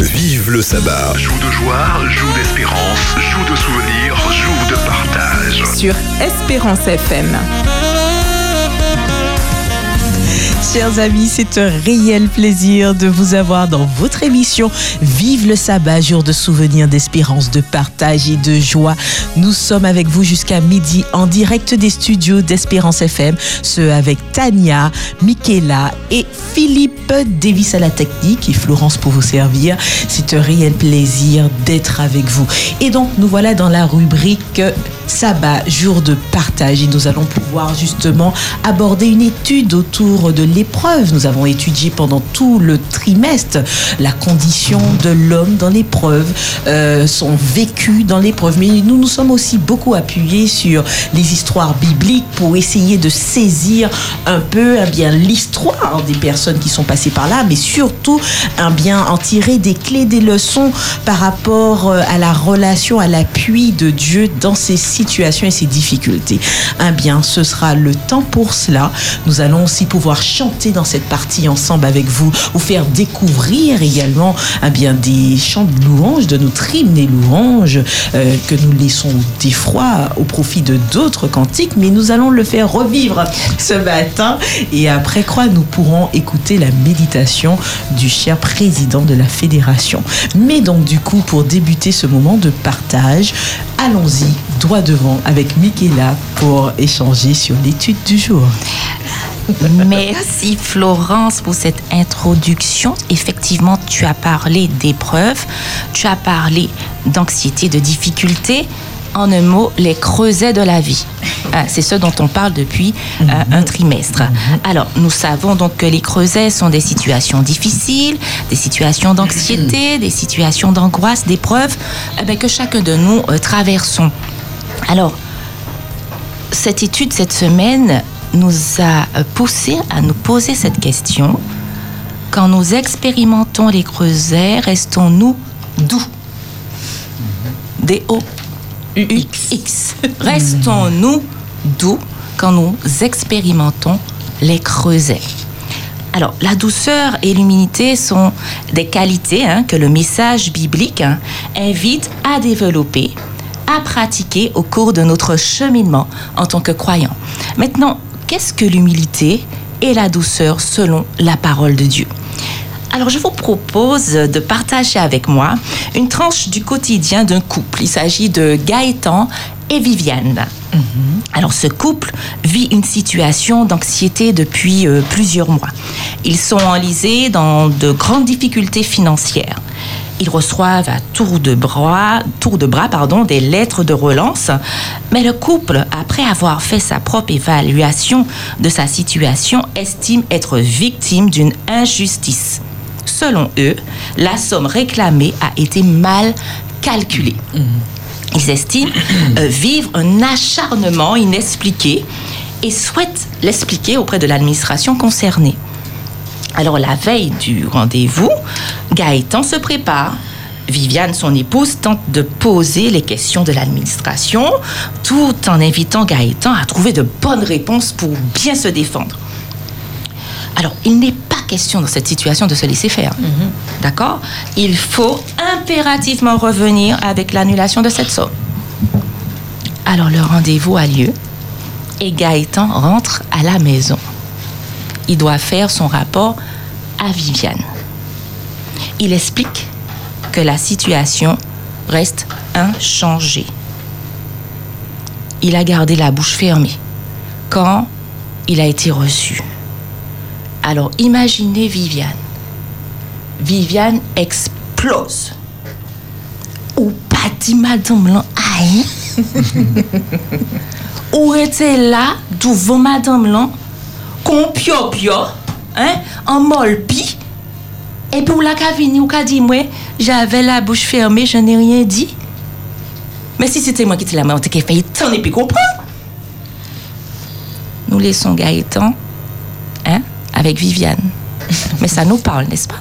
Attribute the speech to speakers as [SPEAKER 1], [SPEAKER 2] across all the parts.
[SPEAKER 1] Vive le sabbat.
[SPEAKER 2] Joue de joie, joue d'espérance, joue de souvenirs, joue de partage.
[SPEAKER 3] Sur Espérance FM.
[SPEAKER 4] Chers amis, c'est un réel plaisir de vous avoir dans votre émission Vive le sabbat, jour de souvenirs, d'espérance, de partage et de joie. Nous sommes avec vous jusqu'à midi en direct des studios d'Espérance FM, ce avec Tania, Michaela et Philippe Davis à la technique et Florence pour vous servir. C'est un réel plaisir d'être avec vous. Et donc, nous voilà dans la rubrique sabbat, jour de partage et nous allons pouvoir justement aborder une étude autour de l'épreuve. Nous avons étudié pendant tout le trimestre la condition de l'homme dans l'épreuve, euh, son vécu dans l'épreuve. Mais nous nous sommes aussi beaucoup appuyés sur les histoires bibliques pour essayer de saisir un peu eh bien l'histoire des personnes qui sont passées par là, mais surtout un bien en tirer des clés, des leçons par rapport euh, à la relation, à l'appui de Dieu dans ces situations et ces difficultés. Un bien, ce sera le temps pour cela. Nous allons aussi pouvoir chanter dans cette partie ensemble avec vous, vous faire découvrir également un bien des chants de louanges, de notre hymne et louanges euh, que nous laissons des froids au profit de d'autres cantiques, mais nous allons le faire revivre ce matin et après quoi nous pourrons écouter la méditation du cher président de la fédération. Mais donc du coup pour débuter ce moment de partage, allons-y droit devant avec Michaela pour échanger sur l'étude du jour.
[SPEAKER 5] Merci Florence pour cette introduction. Effectivement, tu as parlé d'épreuves, tu as parlé d'anxiété, de difficultés. En un mot, les creusets de la vie. Ah, C'est ce dont on parle depuis euh, un trimestre. Alors, nous savons donc que les creusets sont des situations difficiles, des situations d'anxiété, des situations d'angoisse, d'épreuves eh ben, que chacun de nous euh, traversons. Alors, cette étude cette semaine nous a euh, poussé à nous poser cette question. Quand nous expérimentons les creusets, restons-nous doux? Restons-nous doux quand nous expérimentons les creusets. Alors, la douceur et l'humilité sont des qualités hein, que le message biblique hein, invite à développer, à pratiquer au cours de notre cheminement en tant que croyant. Maintenant, qu'est-ce que l'humilité et la douceur selon la parole de Dieu? Alors, je vous propose de partager avec moi une tranche du quotidien d'un couple. Il s'agit de Gaëtan et Viviane. Alors, ce couple vit une situation d'anxiété depuis euh, plusieurs mois. Ils sont enlisés dans de grandes difficultés financières. Ils reçoivent à tour de bras, tour de bras pardon, des lettres de relance. Mais le couple, après avoir fait sa propre évaluation de sa situation, estime être victime d'une injustice. Selon eux, la somme réclamée a été mal calculée. Ils estiment euh, vivre un acharnement inexpliqué et souhaitent l'expliquer auprès de l'administration concernée. Alors la veille du rendez-vous, Gaëtan se prépare. Viviane, son épouse, tente de poser les questions de l'administration tout en invitant Gaëtan à trouver de bonnes réponses pour bien se défendre. Alors, il n'est question dans cette situation de se laisser faire. D'accord Il faut impérativement revenir avec l'annulation de cette somme. Alors, le rendez-vous a lieu et Gaëtan rentre à la maison. Il doit faire son rapport à Viviane. Il explique que la situation reste inchangée. Il a gardé la bouche fermée quand il a été reçu. Alors imaginez Viviane. Viviane explose. Ou pas dit madame là, aïe. Ou était là, devant madame là, qu'on pio pio, hein, en molpi. Et puis ou la ka vini, ou ka dit moi, j'avais la bouche fermée, je n'ai rien dit. Mais si c'était moi qui étais la main, on t'aurait fait tant et puis comprendre. Nous laissons Gaëtan, avec Viviane. Mais ça nous parle, n'est-ce pas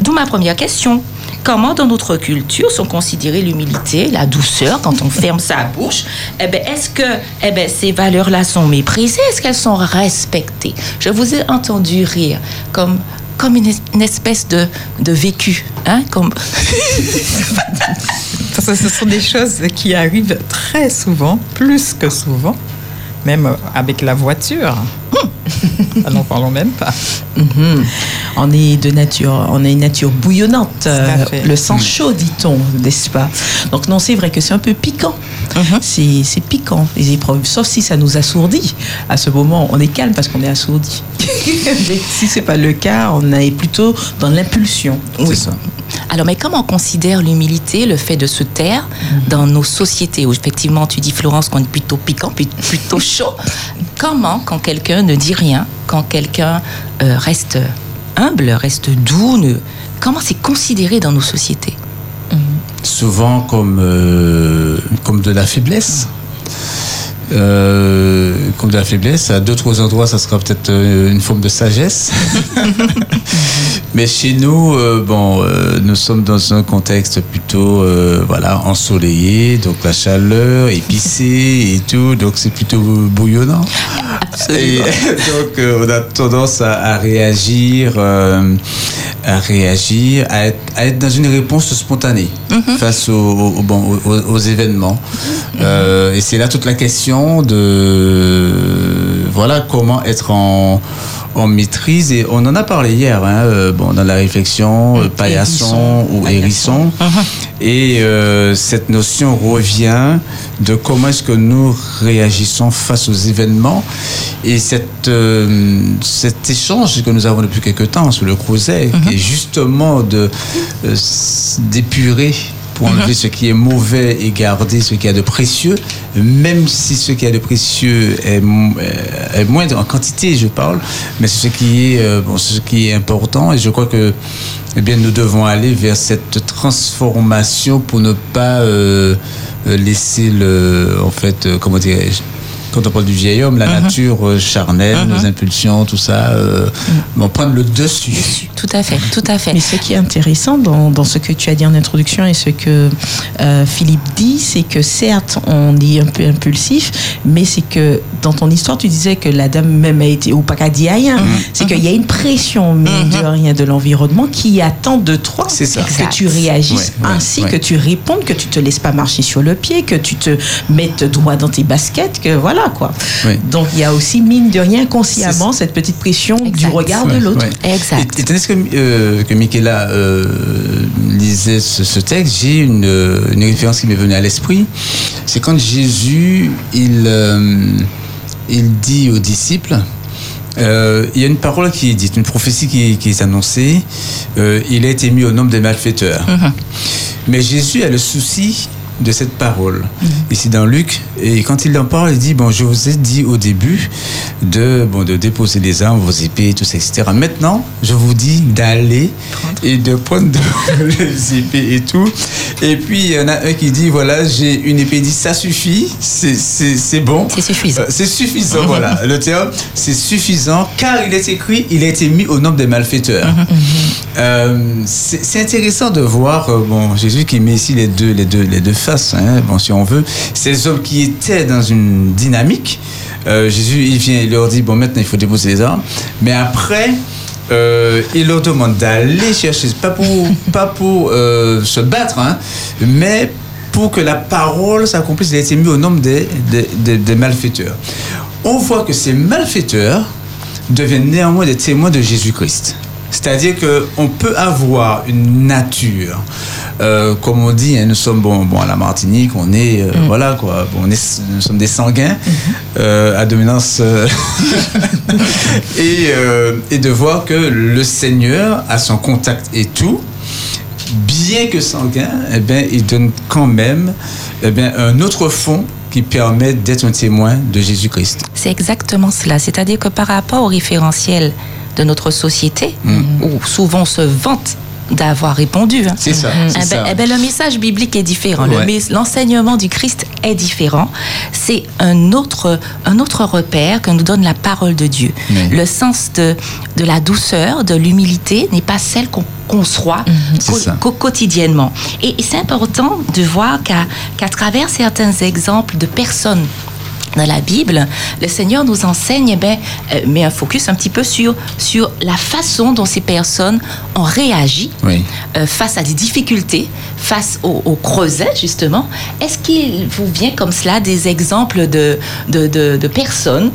[SPEAKER 5] D'où ma première question. Comment dans notre culture sont considérées l'humilité, la douceur quand on ferme sa bouche eh ben, Est-ce que eh ben, ces valeurs-là sont méprisées Est-ce qu'elles sont respectées Je vous ai entendu rire comme comme une, es- une espèce de, de vécu. Hein, comme...
[SPEAKER 1] Parce que ce sont des choses qui arrivent très souvent, plus que souvent, même avec la voiture. Ah, N'en parlons même pas.
[SPEAKER 4] Mhm. On est de nature, on a une nature bouillonnante, euh, le sang chaud, dit-on, n'est-ce pas? Donc non, c'est vrai que c'est un peu piquant. C'est c'est piquant les épreuves, sauf si ça nous assourdit. À ce moment, on est calme parce qu'on est assourdi. Mais si c'est pas le cas, on est plutôt dans l'impulsion.
[SPEAKER 6] C'est ça.
[SPEAKER 5] Alors, mais comment on considère l'humilité, le fait de se taire dans nos sociétés? Où effectivement tu dis Florence qu'on est plutôt piquant, plutôt chaud. Comment, quand quelqu'un ne dit rien, quand quelqu'un euh, reste humble, reste doux, ne- comment c'est considéré dans nos sociétés?
[SPEAKER 6] Souvent comme, euh, comme de la faiblesse. Euh, comme de la faiblesse. À d'autres endroits, ça sera peut-être euh, une forme de sagesse. Mais chez nous, euh, bon, euh, nous sommes dans un contexte plutôt, voilà, ensoleillé, donc la chaleur, épicée et tout, donc c'est plutôt bouillonnant. Et donc, on a tendance à, à réagir, euh, à réagir, à être, à être dans une réponse spontanée face aux, aux- bon, aux, aux événements. Euh, et c'est là toute la question de, voilà, comment être en, en maîtrise. Et on en a parlé hier, hein, euh, bon, dans la réflexion, euh, paillasson ou hérisson. Et euh, cette notion revient de comment est-ce que nous réagissons face aux événements. Et cette, euh, cet échange que nous avons depuis quelque temps sur le creuset, qui est justement de euh, d'épurer pour enlever ce qui est mauvais et garder ce qui a de précieux, même si ce qui a de précieux est, euh, est moins en quantité, je parle, mais c'est ce qui est euh, bon, ce qui est important. Et je crois que eh bien, nous devons aller vers cette transformation pour ne pas euh, euh, laisser le, en fait, comment dirais-je, quand on parle du vieil homme, la nature euh, charnelle, nos impulsions, tout ça, euh, vont prendre le dessus.
[SPEAKER 5] Tout à fait, tout à fait.
[SPEAKER 4] Mais ce qui est intéressant dans, dans ce que tu as dit en introduction et ce que euh, Philippe dit, c'est que certes, on est un peu impulsif, mais c'est que dans ton histoire, tu disais que la dame même a été, ou pas qu'à dire rien, c'est qu'il y a une pression, mine de rien, de l'environnement qui attend de toi que
[SPEAKER 5] Exact.
[SPEAKER 4] tu réagisses
[SPEAKER 6] Ouais, ouais,
[SPEAKER 4] ainsi,
[SPEAKER 6] ouais.
[SPEAKER 4] que tu répondes, que tu te laisses pas marcher sur le pied, que tu te mettes droit dans tes baskets, que voilà quoi.
[SPEAKER 6] Oui.
[SPEAKER 4] Donc il y a aussi, mine de rien, consciemment, cette petite pression du regard de l'autre.
[SPEAKER 6] ouais.
[SPEAKER 5] Exact.
[SPEAKER 6] Et, et tandis que, euh, que Michaela euh, lisait ce, ce texte, j'ai une, euh, une référence qui m'est venue à l'esprit. C'est quand Jésus, il, euh, il dit aux disciples, euh, il y a une parole qui est dite, une prophétie qui, qui est annoncée, euh, il a été mis au nombre des malfaiteurs. Mais Jésus a le souci de cette parole. Ici dans Luc, et quand il en parle, il dit, bon, je vous ai dit au début de, bon, de déposer les armes, vos épées, tout ça, etc. Maintenant, je vous dis d'aller et de prendre de- les épées et tout. Et puis, il y en a un qui dit, voilà, j'ai une épée, il dit, ça suffit, c'est- bon.
[SPEAKER 5] C'est suffisant.
[SPEAKER 6] Euh, C'est suffisant, voilà. Le terme, c'est suffisant, car il est écrit, il a été mis au nombre des malfaiteurs. Euh, c'est intéressant de voir, euh, bon, Jésus qui met ici les deux, les deux, les deux hein, bon, si on veut. Ces hommes qui étaient dans une dynamique, euh, Jésus, il vient, il leur dit, bon, maintenant, il faut déposer les armes. Mais après, euh, il leur demande d'aller chercher, pas pour, pas pour euh, se battre, hein, mais pour que la parole s'accomplisse. Il a été mis au des- des malfaiteurs. On voit que ces malfaiteurs deviennent néanmoins des témoins de Jésus-Christ. C'est-à-dire qu'on peut avoir une nature, euh, comme on dit, hein, nous sommes bon, bon à la Martinique, on est euh, voilà quoi, bon, on est, nous sommes des sanguins euh, à dominance et, et de voir que le Seigneur a son contact et tout, bien que sanguin, eh ben, il donne quand même eh ben, un autre fond qui permet d'être un témoin de Jésus-Christ.
[SPEAKER 5] C'est exactement cela. C'est-à-dire que par rapport au référentiel de notre société, où souvent on se vante d'avoir répondu, hein,
[SPEAKER 6] C'est ça.
[SPEAKER 5] eh
[SPEAKER 6] c'est
[SPEAKER 5] ben, eh ben, le message biblique est différent.
[SPEAKER 6] Ouais.
[SPEAKER 5] L'enseignement du Christ est différent. C'est un autre, un autre repère que nous donne la parole de Dieu. Le sens de, de la douceur, de l'humilité n'est pas celle qu'on conçoit qu'au- quotidiennement. Et, et c'est important de voir qu'à qu'à travers certains exemples de personnes dans la Bible, le Seigneur nous enseigne, eh ben, euh, met un focus un petit peu sur, sur la façon dont ces personnes ont réagi
[SPEAKER 6] Oui.
[SPEAKER 5] euh, face à des difficultés, face au, au creuset, justement. Est-ce qu'il vous vient comme cela des exemples de, de, de- de personnes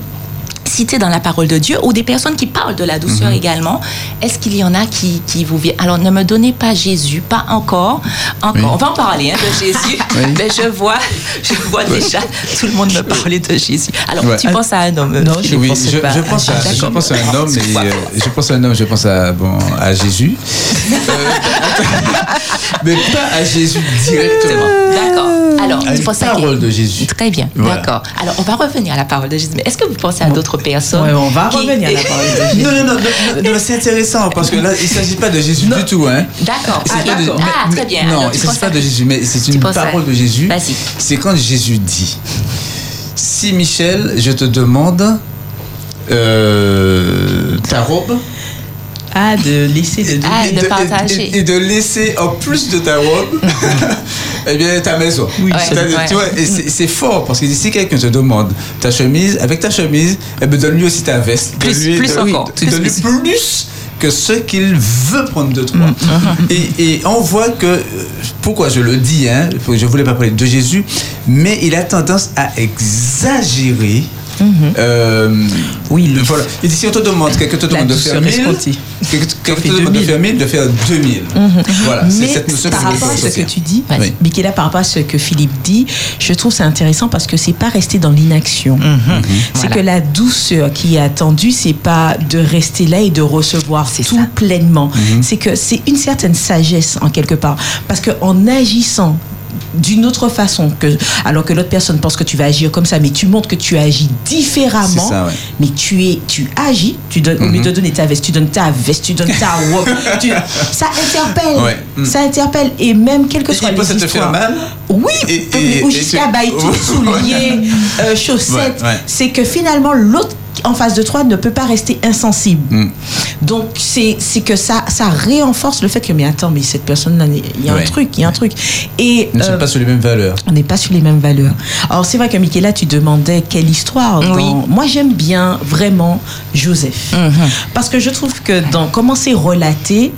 [SPEAKER 5] citées dans la parole de Dieu ou des personnes qui parlent de la douceur
[SPEAKER 6] Mhm.
[SPEAKER 5] également Est-ce qu'il y en a qui, qui vous viennent Alors, ne me donnez pas Jésus, pas encore. Encore.
[SPEAKER 6] Oui.
[SPEAKER 5] On va en parler hein, de Jésus.
[SPEAKER 6] Oui.
[SPEAKER 5] Mais je vois, je vois déjà tout le monde me parler de Jésus. Alors,
[SPEAKER 6] Ouais.
[SPEAKER 5] tu penses à un homme
[SPEAKER 4] Non,
[SPEAKER 5] Philippe
[SPEAKER 4] je
[SPEAKER 6] oui,
[SPEAKER 4] pensais
[SPEAKER 6] je,
[SPEAKER 4] pas
[SPEAKER 6] je pense à,
[SPEAKER 4] Jésus.
[SPEAKER 6] je pense à un homme, et, euh, je pense à un homme, je pense à, bon, à Jésus. Euh, mais pas à Jésus directement.
[SPEAKER 5] D'accord. Alors,
[SPEAKER 6] À
[SPEAKER 5] tu
[SPEAKER 6] une
[SPEAKER 5] penses à qui
[SPEAKER 6] parole de Jésus.
[SPEAKER 5] Très bien,
[SPEAKER 6] Voilà.
[SPEAKER 5] d'accord. Alors, on va revenir à la parole de Jésus. Mais est-ce que vous pensez à d'autres
[SPEAKER 4] Ouais, on va
[SPEAKER 5] qui-
[SPEAKER 4] revenir à la parole de Jésus.
[SPEAKER 6] Non, non, non, non, non, non, c'est intéressant parce que là, il ne s'agit pas de Jésus du tout. Hein.
[SPEAKER 5] D'accord. Ah,
[SPEAKER 6] pas de-
[SPEAKER 5] Ah, très bien.
[SPEAKER 6] Non,
[SPEAKER 5] Alors,
[SPEAKER 6] il ne s'agit pas de Jésus, mais c'est une parole de Jésus.
[SPEAKER 5] Vas-y.
[SPEAKER 6] C'est quand Jésus dit Si Michel, je te demande euh, ta robe.
[SPEAKER 4] Ah, de laisser de
[SPEAKER 5] Ah, de partager.
[SPEAKER 6] Et, et de laisser en plus de ta robe, eh bien ta maison.
[SPEAKER 4] Oui,
[SPEAKER 5] Ouais,
[SPEAKER 6] C'est-à-dire,
[SPEAKER 5] ouais.
[SPEAKER 6] tu vois, et c'est fort parce que si quelqu'un te demande ta chemise, avec ta chemise, eh bien donne-lui aussi ta veste.
[SPEAKER 5] Plus- plus encore.
[SPEAKER 6] tu
[SPEAKER 5] Plus,
[SPEAKER 6] donnes-lui
[SPEAKER 5] plus.
[SPEAKER 6] plus que ce qu'il veut prendre de toi.
[SPEAKER 5] Mm,
[SPEAKER 6] et, et on voit que, euh, pourquoi je le dis, hein, je voulais pas parler de Jésus, mais il a tendance à exagérer. Euh,
[SPEAKER 4] Oui, le-
[SPEAKER 6] voilà. Il dit si on te demande, quelqu'un te demande de faire
[SPEAKER 4] douceur
[SPEAKER 6] 1000,
[SPEAKER 4] escomptée.
[SPEAKER 6] quelqu'un te demande de
[SPEAKER 4] 2000.
[SPEAKER 6] faire 1000, de faire 2000. Voilà, c'est cette notion
[SPEAKER 4] par
[SPEAKER 6] que
[SPEAKER 4] rapport à ce que tu dis,
[SPEAKER 6] Oui.
[SPEAKER 4] Michaela, par rapport à ce que Philippe dit, je trouve ça intéressant parce que c'est pas rester dans l'inaction. C'est
[SPEAKER 5] Voilà.
[SPEAKER 4] que la douceur qui est attendue, c'est pas de rester là et de recevoir
[SPEAKER 5] C'est
[SPEAKER 4] tout
[SPEAKER 5] ça.
[SPEAKER 4] pleinement. C'est que c'est une certaine sagesse en quelque part. Parce que en agissant d'une autre façon que alors que l'autre personne pense que tu vas agir comme ça mais tu montres que tu agis différemment
[SPEAKER 6] C'est ça, ouais.
[SPEAKER 4] mais tu es tu agis tu donnes au lieu de donner ta veste tu donnes ta veste tu donnes ta robe tu- ça interpelle
[SPEAKER 6] Ouais. Mm.
[SPEAKER 4] ça interpelle et même quel que soit
[SPEAKER 6] Il
[SPEAKER 4] les
[SPEAKER 6] te faire mal.
[SPEAKER 4] oui ou jusqu'à bailler tout souliers euh, chaussettes
[SPEAKER 6] ouais.
[SPEAKER 4] c'est que finalement l'autre en face de toi ne peut pas rester insensible
[SPEAKER 6] Mm.
[SPEAKER 4] donc c'est que ça ça renforce le fait que mais attends mais cette personne là il y a
[SPEAKER 6] Ouais.
[SPEAKER 4] un truc il y a un truc et
[SPEAKER 6] Nous ne
[SPEAKER 4] euh,
[SPEAKER 6] pas sur les mêmes valeurs.
[SPEAKER 4] on n'est pas sur les mêmes valeurs. Alors c'est vrai que Michaela, tu demandais quelle histoire. dans-. Moi j'aime bien vraiment Joseph. Parce que je trouve que dans comment c'est relaté,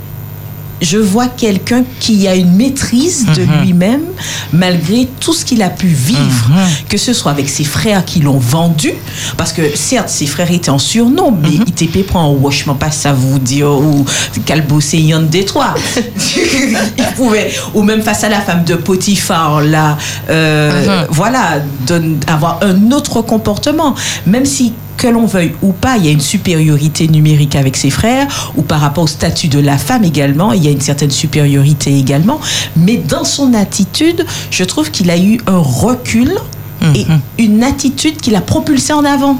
[SPEAKER 4] je vois quelqu'un qui a une maîtrise de lui-même malgré tout ce qu'il a pu vivre, que ce soit avec ses frères qui l'ont vendu, parce que certes ses frères étaient en surnom, mais ITP prend un washman pas ça vous dire ou calbossé Yann Détroit. Il pouvait, ou même face à la femme de Potiphar, là, euh, voilà, donne- avoir un autre comportement, même si que l'on veuille ou pas, il y a une supériorité numérique avec ses frères, ou par rapport au statut de la femme également, il y a une certaine supériorité également. Mais dans son attitude, je trouve qu'il a eu un recul et une attitude qui l'a propulsé en avant.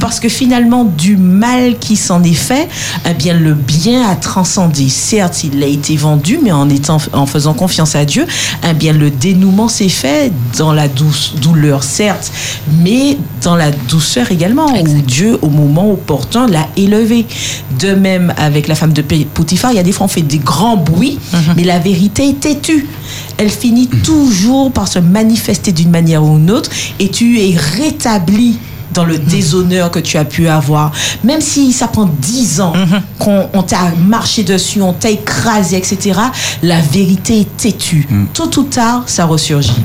[SPEAKER 4] Parce que finalement, du mal qui s'en est fait, eh bien, le bien a transcendé. Certes, il a été vendu, mais en, étant, en faisant confiance à Dieu, eh bien, le dénouement s'est fait dans la douce, douleur, certes, mais dans la douceur également, où Dieu, au moment opportun, l'a élevé. De même, avec la femme de Potiphar, il y a des fois, on fait des grands bruits, mais la vérité est têtue. Elle finit toujours par se manifester d'une manière ou d'une autre, et tu es rétabli dans le déshonneur que tu as pu avoir. Même si ça prend dix ans qu'on on t'a marché dessus, on t'a écrasé, etc., la vérité est têtue. Tôt ou tard, ça ressurgit.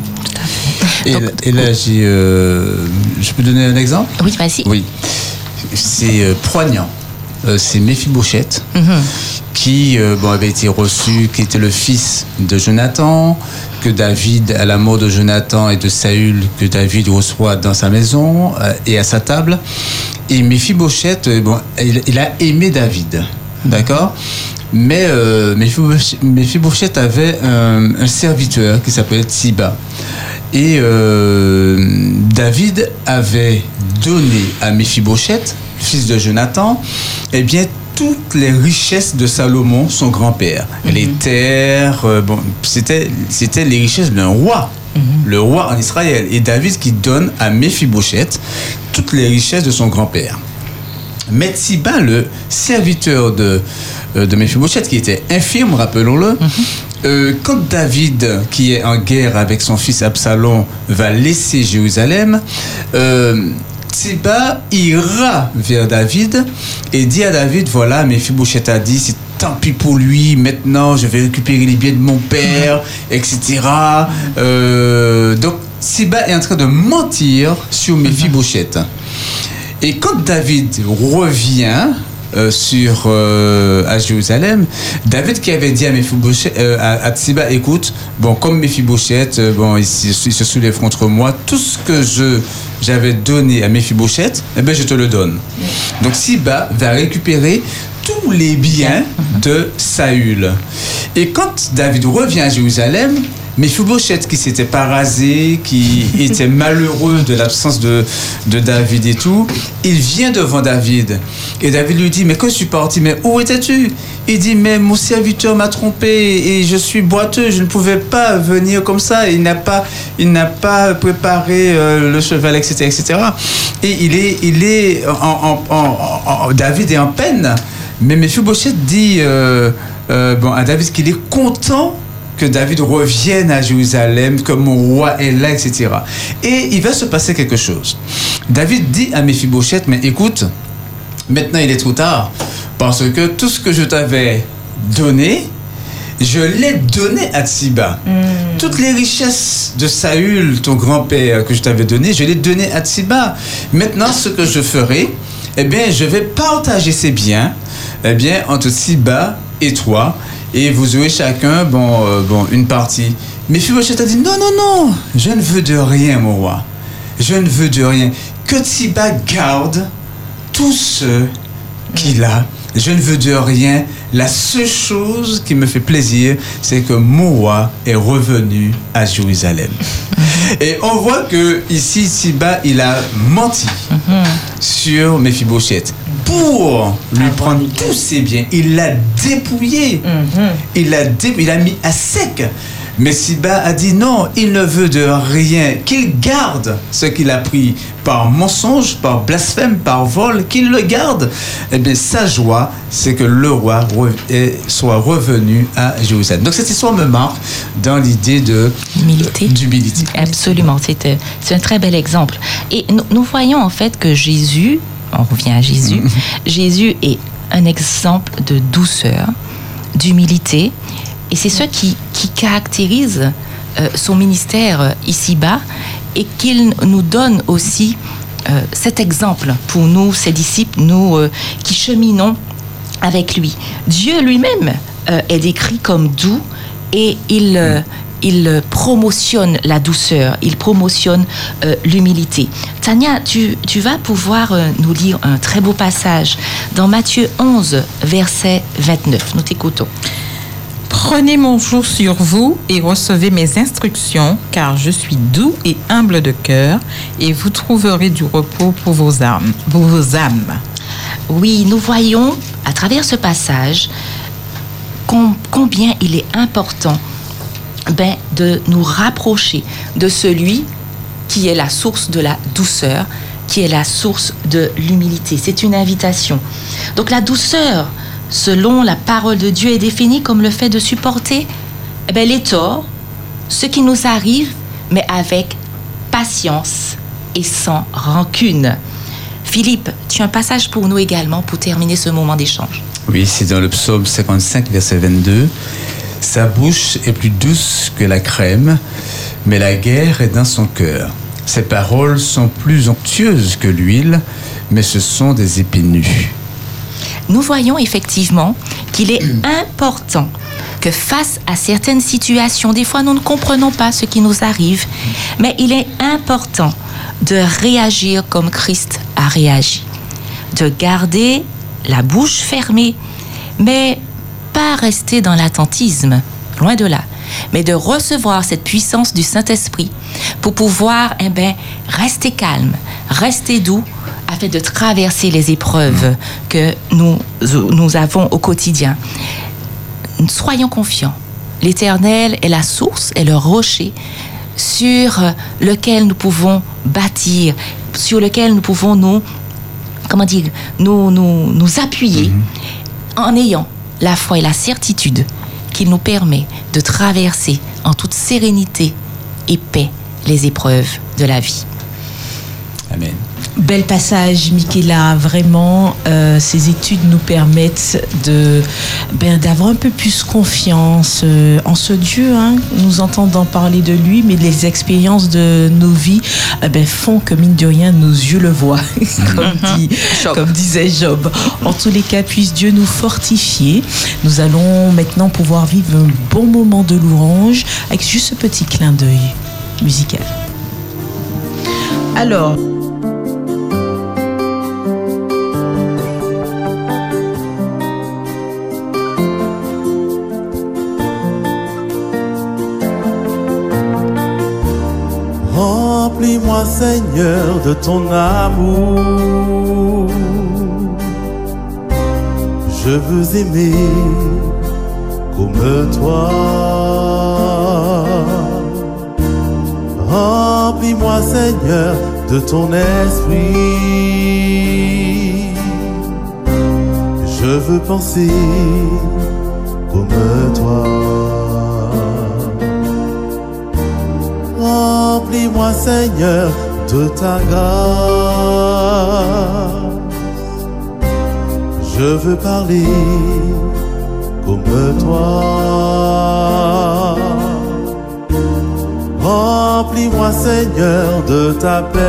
[SPEAKER 6] Et, et là, j'ai, euh, je peux donner un exemple?
[SPEAKER 5] Oui, vas-y.
[SPEAKER 6] Oui. C'est euh, poignant. Euh, c'est Méphibosheth qui euh, bon, avait été reçu, qui était le fils de Jonathan, que David, à la mort de Jonathan et de Saül, que David reçoit dans sa maison euh, et à sa table. Et Méphibosheth, euh, bon, il, il a aimé David, d'accord? Mais euh, Méphibosheth avait un, un serviteur qui s'appelait Tsiba. Et euh, David avait donné à Méphibosheth, fils de Jonathan, eh bien, toutes les richesses de Salomon, son grand-père. Les terres, euh, bon, c'était, les richesses d'un roi, le roi en Israël. Et David qui donne à Méphibosheth toutes les richesses de son grand-père. Mais Tsiba, le serviteur de, euh, de Méphibosheth, qui était infirme, rappelons-le, euh, quand David, qui est en guerre avec son fils Absalom, va laisser Jérusalem, euh, Tsiba ira vers David et dit à David, voilà, Mephibosheth a dit, c'est tant pis pour lui, maintenant je vais récupérer les biens de mon père, etc. Euh, donc Tsiba est en train de mentir sur Mephibosheth. Et quand David revient euh, sur euh, à Jérusalem, David qui avait dit à Mephibosheth, euh, à, Tsiba, écoute, bon comme Mephibosheth, euh, bon il, se- soulève contre moi, tout ce que je j'avais donné à Mephibosheth, eh ben je te le donne. Donc Tsiba va récupérer tous les biens de Saül. Et quand David revient à Jérusalem, Mephibosheth qui s'était pas rasé, qui était malheureux de l'absence de, de David et tout, il vient devant David. Et David lui dit, mais quand je suis parti, mais où étais-tu? Il dit, mais mon serviteur m'a trompé et je suis boiteux, je ne pouvais pas venir comme ça. Il n'a pas, il n'a pas préparé euh, le cheval, etc., etc. Et il est, il est en, en- en- en- David est en peine. Mais Mephibosheth dit euh, euh, bon, à David qu'il est content que David revienne à Jérusalem, que mon roi est là, etc. Et il va se passer quelque chose. David dit à Mephibosheth, mais écoute, maintenant il est trop tard, parce que tout ce que je t'avais donné, je l'ai donné à Tsiba. Toutes les richesses de Saül, ton grand-père, que je t'avais donné, je l'ai donné à Tsiba. Maintenant, ce que je ferai, eh bien, je vais partager ces biens, eh bien, entre Tsiba et toi, et vous aurez chacun, bon, euh, bon, une partie. Mais Mephibosheth a dit, non, non, non, je ne veux de rien, mon roi. Je ne veux de rien. Que Tsiba garde tout ce qu'il a. Je ne veux de rien. La seule chose qui me fait plaisir, c'est que mon roi est revenu à Jérusalem. Et on voit que ici, Siba, il a menti sur Mephibosheth pour lui prendre tous ses biens. Il l'a dépouillé. Il l'a dé- il a mis à sec. Mais Siba a dit non, il ne veut de rien, qu'il garde ce qu'il a pris par mensonge, par blasphème, par vol, qu'il le garde. Eh bien, sa joie, c'est que le roi soit revenu à Jérusalem. Donc, cette histoire me marque dans l'idée de
[SPEAKER 5] Humilité.
[SPEAKER 6] d'humilité.
[SPEAKER 5] Absolument, c'est euh, c'est un très bel exemple. Et nous, nous voyons en fait que Jésus, on revient à Jésus, Jésus est un exemple de douceur, d'humilité, et c'est ce qui, caractérise euh, son ministère euh, ici-bas, et qu'il nous donne aussi euh, cet exemple pour nous, ses disciples, nous qui cheminons avec lui. Dieu lui-même est décrit comme doux et il, promotionne la douceur, il promotionne l'humilité. Tania, tu, vas pouvoir nous lire un très beau passage dans Matthieu 11, verset 29. Nous t'écoutons.
[SPEAKER 1] Prenez mon joug sur vous et recevez mes instructions, car je suis doux et humble de cœur, et vous trouverez du repos pour vos âmes. Pour vos âmes.
[SPEAKER 5] Oui, nous voyons à travers ce passage com- combien il est important ben, de nous rapprocher de celui qui est la source de la douceur, qui est la source de l'humilité. C'est une invitation. Donc la douceur, selon la parole de Dieu, est définie comme le fait de supporter eh ben, les torts, ce qui nous arrive, mais avec patience et sans rancune. Philippe, tu as un passage pour nous également pour terminer ce moment d'échange.
[SPEAKER 6] Oui, c'est dans le psaume 55, verset 22. Sa bouche est plus douce que la crème, mais la guerre est dans son cœur. Ses paroles sont plus onctueuses que l'huile, mais ce sont des épées nues.
[SPEAKER 5] Nous voyons effectivement qu'il est important que face à certaines situations, des fois nous ne comprenons pas ce qui nous arrive, mais il est important de réagir comme Christ a réagi, de garder la bouche fermée, mais pas rester dans l'attentisme, loin de là, mais de recevoir cette puissance du Saint-Esprit pour pouvoir eh ben, rester calme, rester doux, afin de traverser les épreuves que nous, nous avons au quotidien. Soyons confiants. L'Éternel est la source, est le rocher sur lequel nous pouvons bâtir, sur lequel nous pouvons nous, comment dire, nous, nous, nous appuyer en ayant la foi et la certitude qu'il nous permet de traverser en toute sérénité et paix les épreuves de la vie.
[SPEAKER 6] Amen.
[SPEAKER 4] Bel passage, Michaela. Vraiment, euh, ces études nous permettent de ben, d'avoir un peu plus confiance euh, en ce Dieu. Hein. Nous entendons parler de lui, mais les expériences de nos vies eh ben, font que mine de rien, nos yeux le voient, comme, dit-
[SPEAKER 5] Job.
[SPEAKER 4] comme disait Job. En tous les cas, puisse Dieu nous fortifier. Nous allons maintenant pouvoir vivre un bon moment de louange avec juste ce petit clin d'œil musical. Alors,
[SPEAKER 7] Seigneur, de ton amour. Je veux aimer comme toi. Remplis-moi, Seigneur, de ton esprit. Je veux penser Remplis-moi, Seigneur, de ta grâce. Je veux parler comme toi. Remplis-moi, Seigneur, de ta paix.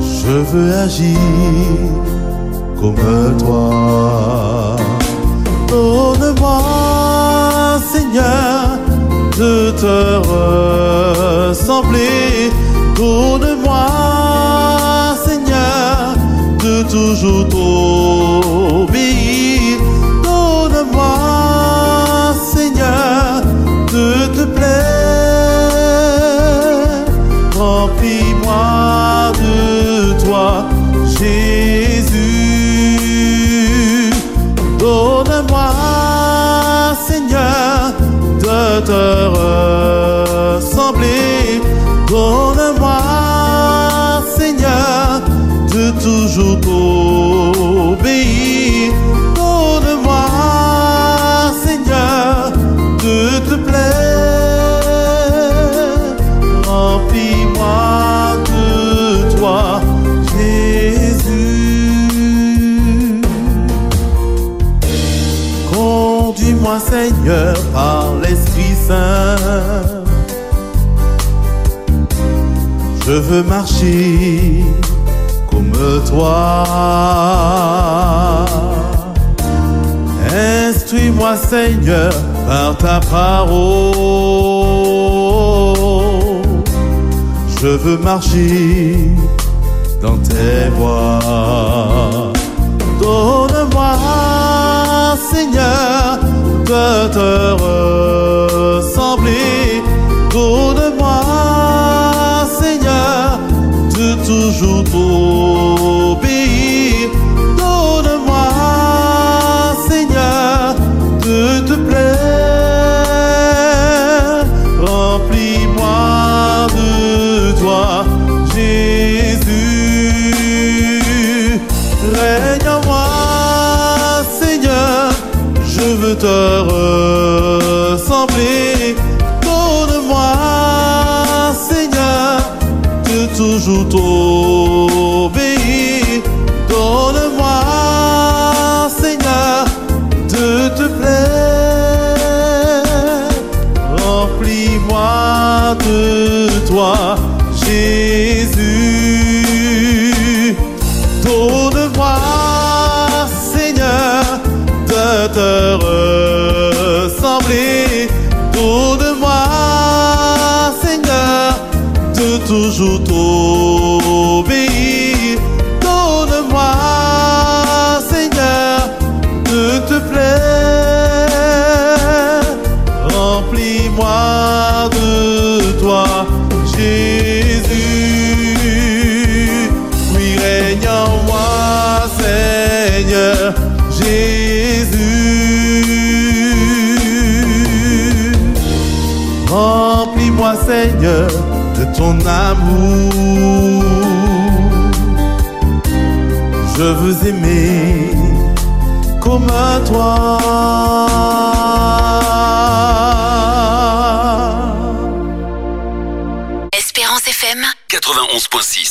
[SPEAKER 7] Je veux agir comme toi. Donne-moi, Seigneur, de te ressembler. Donne-moi, Seigneur, de toujours t'obéir. Donne-moi, Seigneur, de te plaire. Remplis-moi de toi, Jésus. De Je veux marcher comme toi. Instruis-moi, Seigneur, par ta parole. Je veux marcher dans tes voies. Donne-moi, Seigneur, de te ressembler. Donne-moi, toujours t'obéir. Donne-moi, Seigneur, de te plaire. Remplis-moi de toi, Jésus. Règne en moi, Seigneur, je veux te ressembler. Donne-moi, Seigneur, de amour. Je veux aimer comme toi.
[SPEAKER 8] Espérance
[SPEAKER 2] 91.6.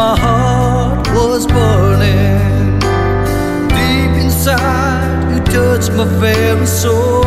[SPEAKER 8] my heart was burning. Deep inside, you touched my very soul.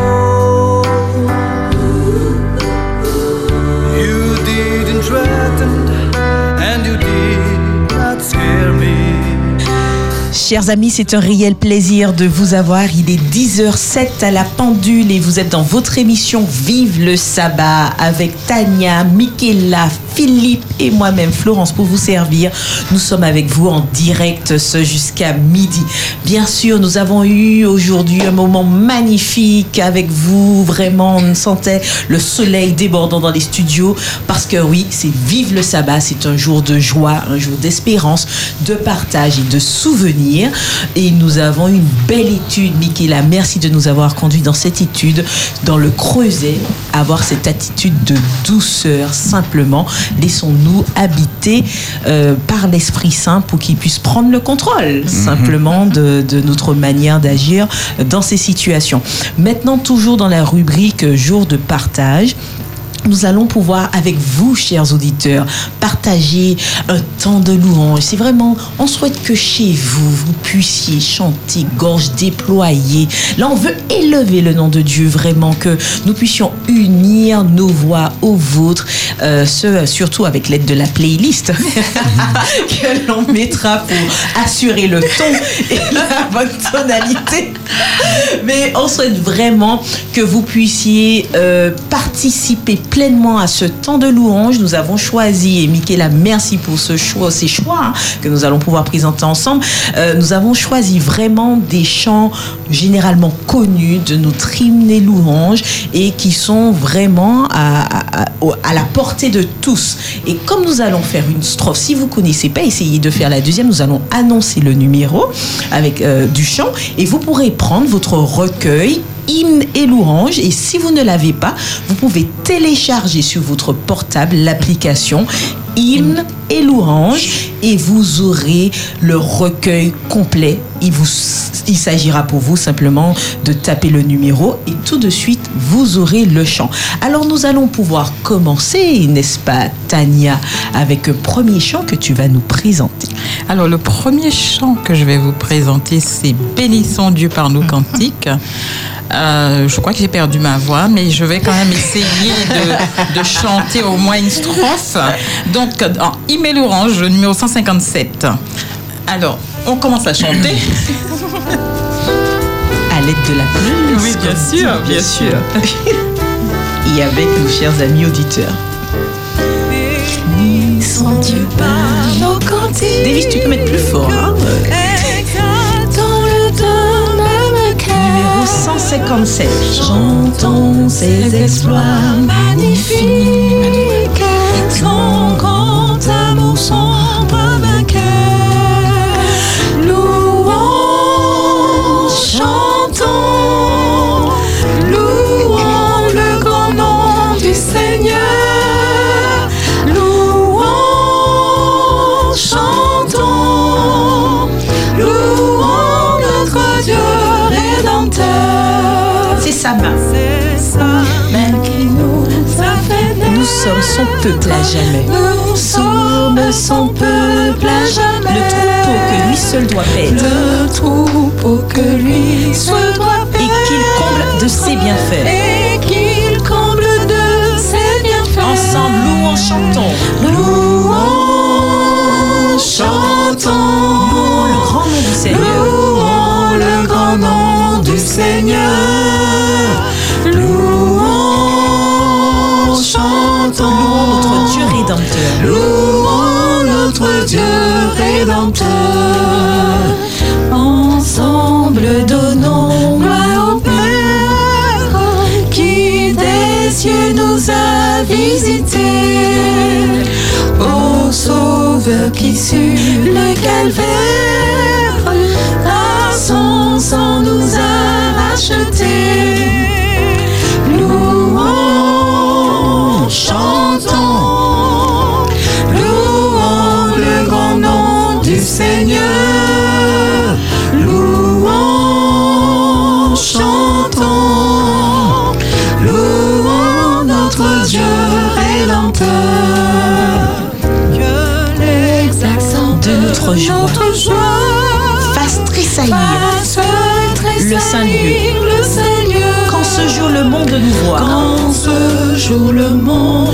[SPEAKER 4] Chers amis, c'est un réel plaisir de vous avoir. Il est 10h07 à la pendule et vous êtes dans votre émission Vive le sabbat avec Tania, Michaela, Philippe et moi-même Florence pour vous servir. Nous sommes avec vous en direct jusqu'à midi. Bien sûr, nous avons eu aujourd'hui un moment magnifique avec vous. Vraiment, on sentait le soleil débordant dans les studios parce que oui, c'est Vive le sabbat. C'est un jour de joie, un jour d'espérance, de partage et de souvenirs. Et nous avons une belle étude, Michaela. Merci de nous avoir conduits dans cette étude, dans le creuset, avoir cette attitude de douceur simplement. Laissons-nous habiter euh, par l'Esprit Saint pour qu'il puisse prendre le contrôle simplement de, de notre manière d'agir dans ces situations. Maintenant, toujours dans la rubrique jour de partage. Nous allons pouvoir, avec vous, chers auditeurs, partager un temps de louange. C'est vraiment, on souhaite que chez vous, vous puissiez chanter gorge déployée. Là, on veut élever le nom de Dieu, vraiment, que nous puissions unir nos voix aux vôtres, euh, ce, surtout avec l'aide de la playlist que l'on mettra pour assurer le ton et la bonne tonalité. Mais on souhaite vraiment que vous puissiez euh, participer pleinement à ce temps de louange. Nous avons choisi, et Michaela, merci pour ce choix, ces choix hein, que nous allons pouvoir présenter ensemble. Euh, nous avons choisi vraiment des chants généralement connus de notre hymne et louange et qui sont vraiment à, à- la portée de tous. Et comme nous allons faire une strophe, si vous connaissez pas, essayez de faire la deuxième. Nous allons annoncer le numéro avec euh, du chant et vous pourrez prendre votre recueil hymne et louange et si vous ne l'avez pas, vous pouvez télécharger sur votre portable l'application hymne et louange et vous aurez le recueil complet. Il, vous, il s'agira pour vous simplement de taper le numéro et tout de suite vous aurez le chant. Alors nous allons pouvoir commencer, n'est-ce pas Tania, avec un premier chant que tu vas nous présenter.
[SPEAKER 1] Alors, le premier chant que je vais vous présenter, c'est Bénissons Dieu par nos cantiques. Euh, je crois que j'ai perdu ma voix, mais je vais quand même essayer de, de chanter au moins une strophe. Donc, en Email Orange, numéro 157. Alors, on commence à chanter.
[SPEAKER 4] À l'aide de la playlist.
[SPEAKER 1] Oui, bien sûr,
[SPEAKER 4] dit,
[SPEAKER 1] bien sûr.
[SPEAKER 4] Et avec nos chers amis auditeurs.
[SPEAKER 9] Bénissons Dieu par nos cantiques.
[SPEAKER 4] Davis, tu peux mettre plus fort. Hein 1957.
[SPEAKER 9] Chantons ses exploits magnifiques, son compte à mon
[SPEAKER 4] sang. Sa main.
[SPEAKER 9] C'est ça même qui nous
[SPEAKER 4] sommes son peuple à jamais.
[SPEAKER 9] Nous sommes son peuple à jamais.
[SPEAKER 4] Le troupeau que lui seul doit paître.
[SPEAKER 9] Le troupeau que lui seul doit
[SPEAKER 4] Et qu'il comble de ses bienfaits.
[SPEAKER 9] Et qu'il comble de ses bienfaits.
[SPEAKER 4] Ensemble, louons, chantons.
[SPEAKER 9] Louons, chantons.
[SPEAKER 4] Louons le grand nom du Seigneur.
[SPEAKER 9] Louons le grand nom du Seigneur. Louons
[SPEAKER 4] notre Dieu Rédempteur.
[SPEAKER 9] Louons notre Dieu Rédempteur. Ensemble donnons gloire au Père qui des cieux nous a visités. Ô Sauveur qui sur le calvaire notre
[SPEAKER 4] joie. Fasse tressaillir le Saint-Lieu. Quand ce jour le monde nous voit,
[SPEAKER 9] Quand ce jour le monde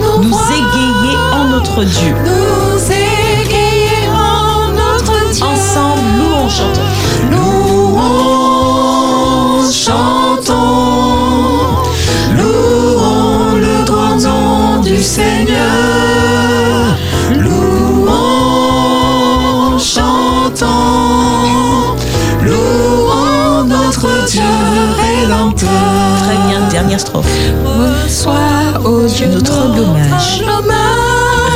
[SPEAKER 9] nous,
[SPEAKER 4] nous
[SPEAKER 9] voit,
[SPEAKER 4] égayer en notre Dieu.
[SPEAKER 9] nous égayer en notre Dieu.
[SPEAKER 4] Ensemble, louons, chantons. Dernière strophe.
[SPEAKER 9] Reçois, ô Dieu,
[SPEAKER 4] Notre hommage.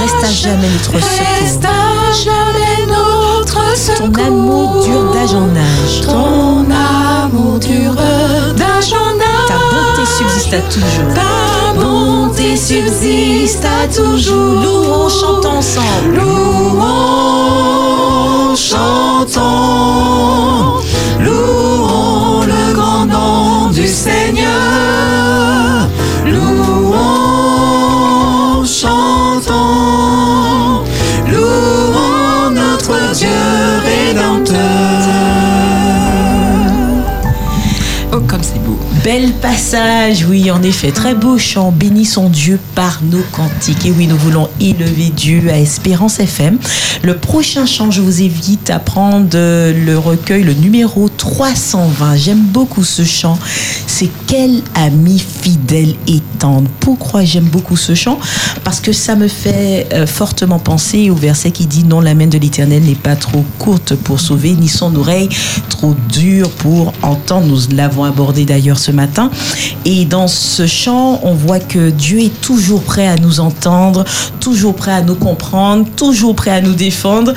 [SPEAKER 4] Reste à jamais notre secours.
[SPEAKER 9] à jamais notre secours.
[SPEAKER 4] Ton amour dure d'âge en âge.
[SPEAKER 9] Ton amour dure d'âge en âge.
[SPEAKER 4] Ta bonté subsiste à toujours.
[SPEAKER 9] Ta bonté subsiste à toujours.
[SPEAKER 4] Louons, chantons ensemble.
[SPEAKER 9] Louons, chantons, louons
[SPEAKER 4] Bel passage, oui, en effet, très beau chant. Bénissons Dieu par nos cantiques. Et oui, nous voulons élever Dieu à Espérance FM. Le prochain chant, je vous invite à prendre euh, le recueil, le numéro 320. J'aime beaucoup ce chant. C'est Quel ami fidèle et tendre. Pourquoi j'aime beaucoup ce chant Parce que ça me fait euh, fortement penser au verset qui dit Non, la main de l'Éternel n'est pas trop courte pour sauver, ni son oreille trop dure pour entendre. Nous l'avons abordé d'ailleurs ce matin. Et dans ce chant, on voit que Dieu est toujours prêt à nous entendre, toujours prêt à nous comprendre, toujours prêt à nous défendre,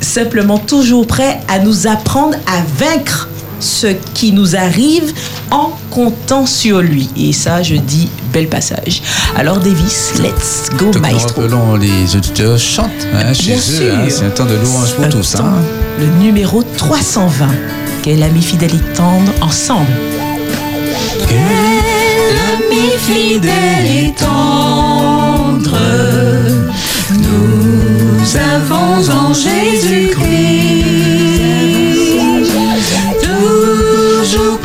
[SPEAKER 4] simplement toujours prêt à nous apprendre à vaincre ce qui nous arrive en comptant sur lui. Et ça, je dis, bel passage. Alors, Davis, let's go,
[SPEAKER 6] nous
[SPEAKER 4] maestro.
[SPEAKER 6] rappelons, les auditeurs chantent hein, chez
[SPEAKER 4] Bien
[SPEAKER 6] eux.
[SPEAKER 4] sûr.
[SPEAKER 6] hein. C'est un temps de louange pour tous. Hein.
[SPEAKER 4] Le numéro 320. Quel ami fidèle et tendre, ensemble.
[SPEAKER 9] L'ami fidèle et tendre, nous avons en Jésus-Christ, toujours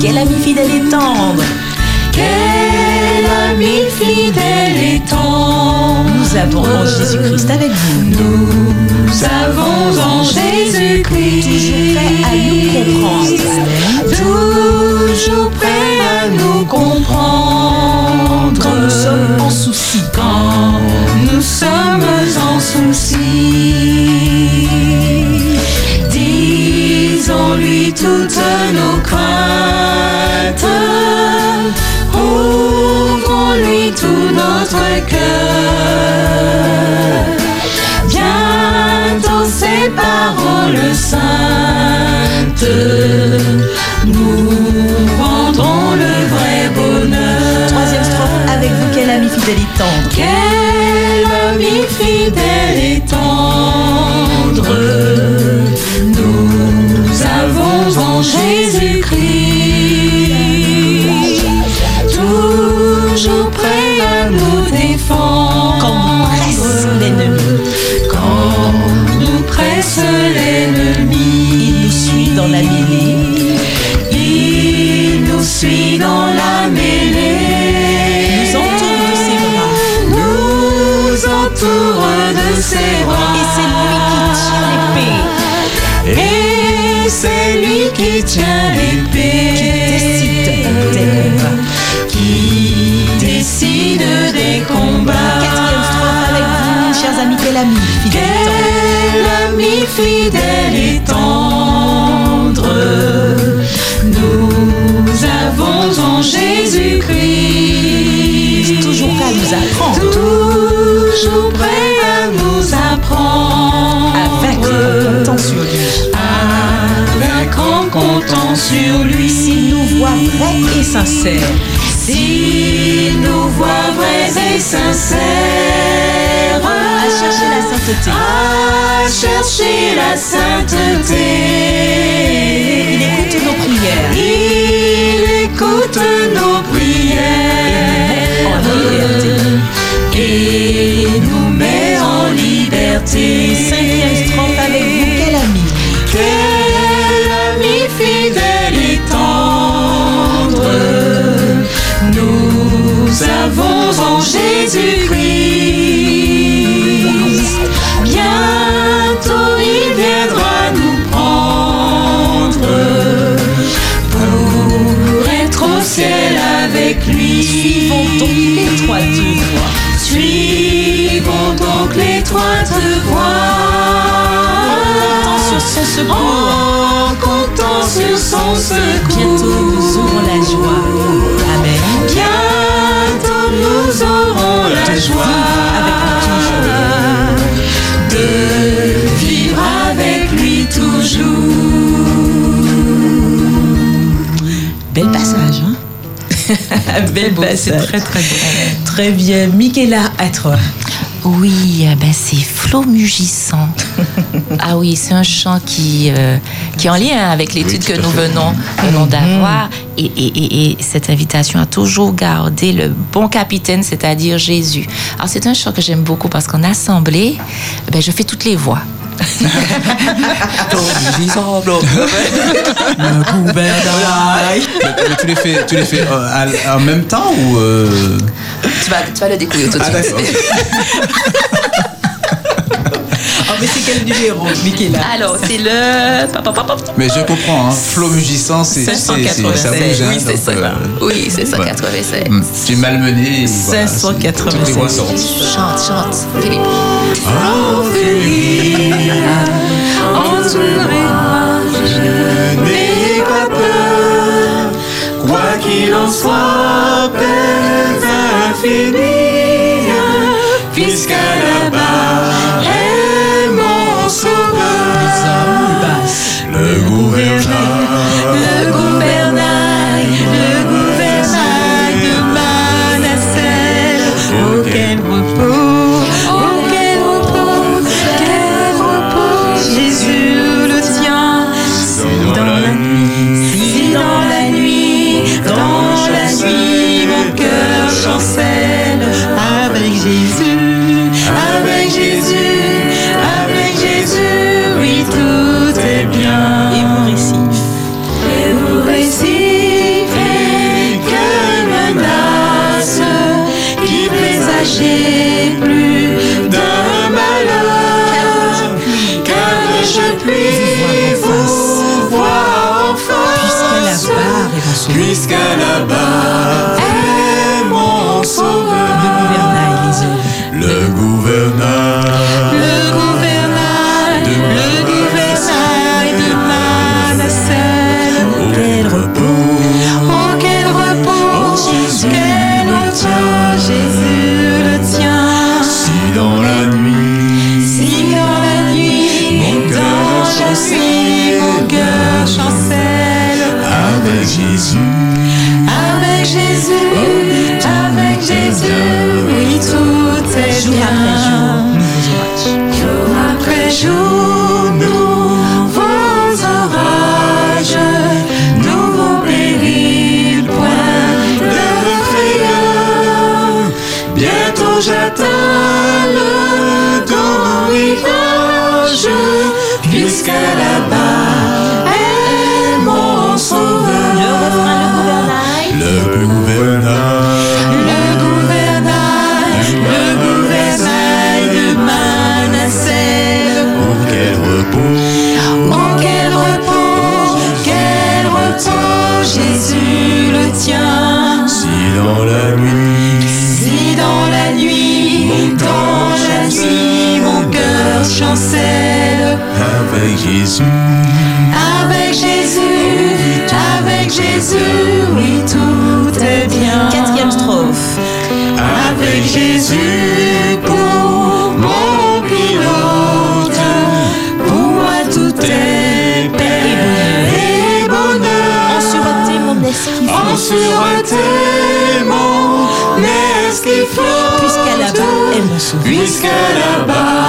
[SPEAKER 4] Quel ami fidèle et tendre.
[SPEAKER 9] Quel ami fidèle et tendre.
[SPEAKER 4] Nous avons en Jésus-Christ avec vous.
[SPEAKER 9] Nous avons en Jésus-Christ
[SPEAKER 4] Toujours prêt à nous comprendre.
[SPEAKER 9] toujours prêt à nous comprendre
[SPEAKER 4] Quand nous sommes en souci.
[SPEAKER 9] quand nous sommes en souci.
[SPEAKER 4] Lui qui tient l'épée.
[SPEAKER 9] Qui décide des combats.
[SPEAKER 4] Quatrième strophe avec vous, chers amis, quel ami fidèle
[SPEAKER 9] Quel ami fidèle et tendre nous avons en Jésus-Christ.
[SPEAKER 4] Toujours prêt à nous apprendre.
[SPEAKER 9] Toujours prêt à nous apprendre.
[SPEAKER 4] Avec en sur lui. S'il nous voit vrais et sincères.
[SPEAKER 9] S'il nous voit vrais et sincères.
[SPEAKER 4] À chercher la sainteté.
[SPEAKER 9] À chercher la sainteté.
[SPEAKER 4] Il écoute nos prières.
[SPEAKER 9] Il écoute
[SPEAKER 4] secours. Bientôt nous aurons la joie. Amen.
[SPEAKER 9] Bientôt nous aurons la joie de vivre avec lui toujours.
[SPEAKER 4] Bel passage, hein? Bel
[SPEAKER 1] Beau, C'est
[SPEAKER 4] passage.
[SPEAKER 1] très très beau.
[SPEAKER 4] Très bien. Michaela, à toi.
[SPEAKER 5] Oui, euh, ben c'est flot mugissant. ah oui, c'est un chant qui, euh, qui est en lien avec l'étude que
[SPEAKER 6] à
[SPEAKER 5] nous venons, venons d'avoir. Et, et- et- et cette invitation a toujours gardé le bon capitaine, c'est-à-dire Jésus. Alors c'est un chant que j'aime beaucoup parce qu'en assemblée, ben, je fais toutes les voix.
[SPEAKER 6] Mais, mais tu les fais, tu les fais euh, à- en même temps ou euh,
[SPEAKER 5] Tu vas, tu vas le découvrir tout de
[SPEAKER 6] Ah
[SPEAKER 5] suite.
[SPEAKER 4] Oh, mais c'est quel numéro, Michaela
[SPEAKER 5] Alors, c'est le...
[SPEAKER 6] Mais je comprends, hein. Flow mugissant, c'est c'est- c'est- ça
[SPEAKER 5] 596.
[SPEAKER 6] bouge. hein,
[SPEAKER 5] Oui, c'est ça.
[SPEAKER 6] euh,
[SPEAKER 5] Oui, c'est 596.
[SPEAKER 6] hum, Tu es malmené. et voilà,
[SPEAKER 4] 596.
[SPEAKER 6] Toutes les voix sortent.
[SPEAKER 5] Chante, chante, Philippe.
[SPEAKER 9] N'ayez pas peur, quoi qu'il en soit, peine infinie, Viscarabá.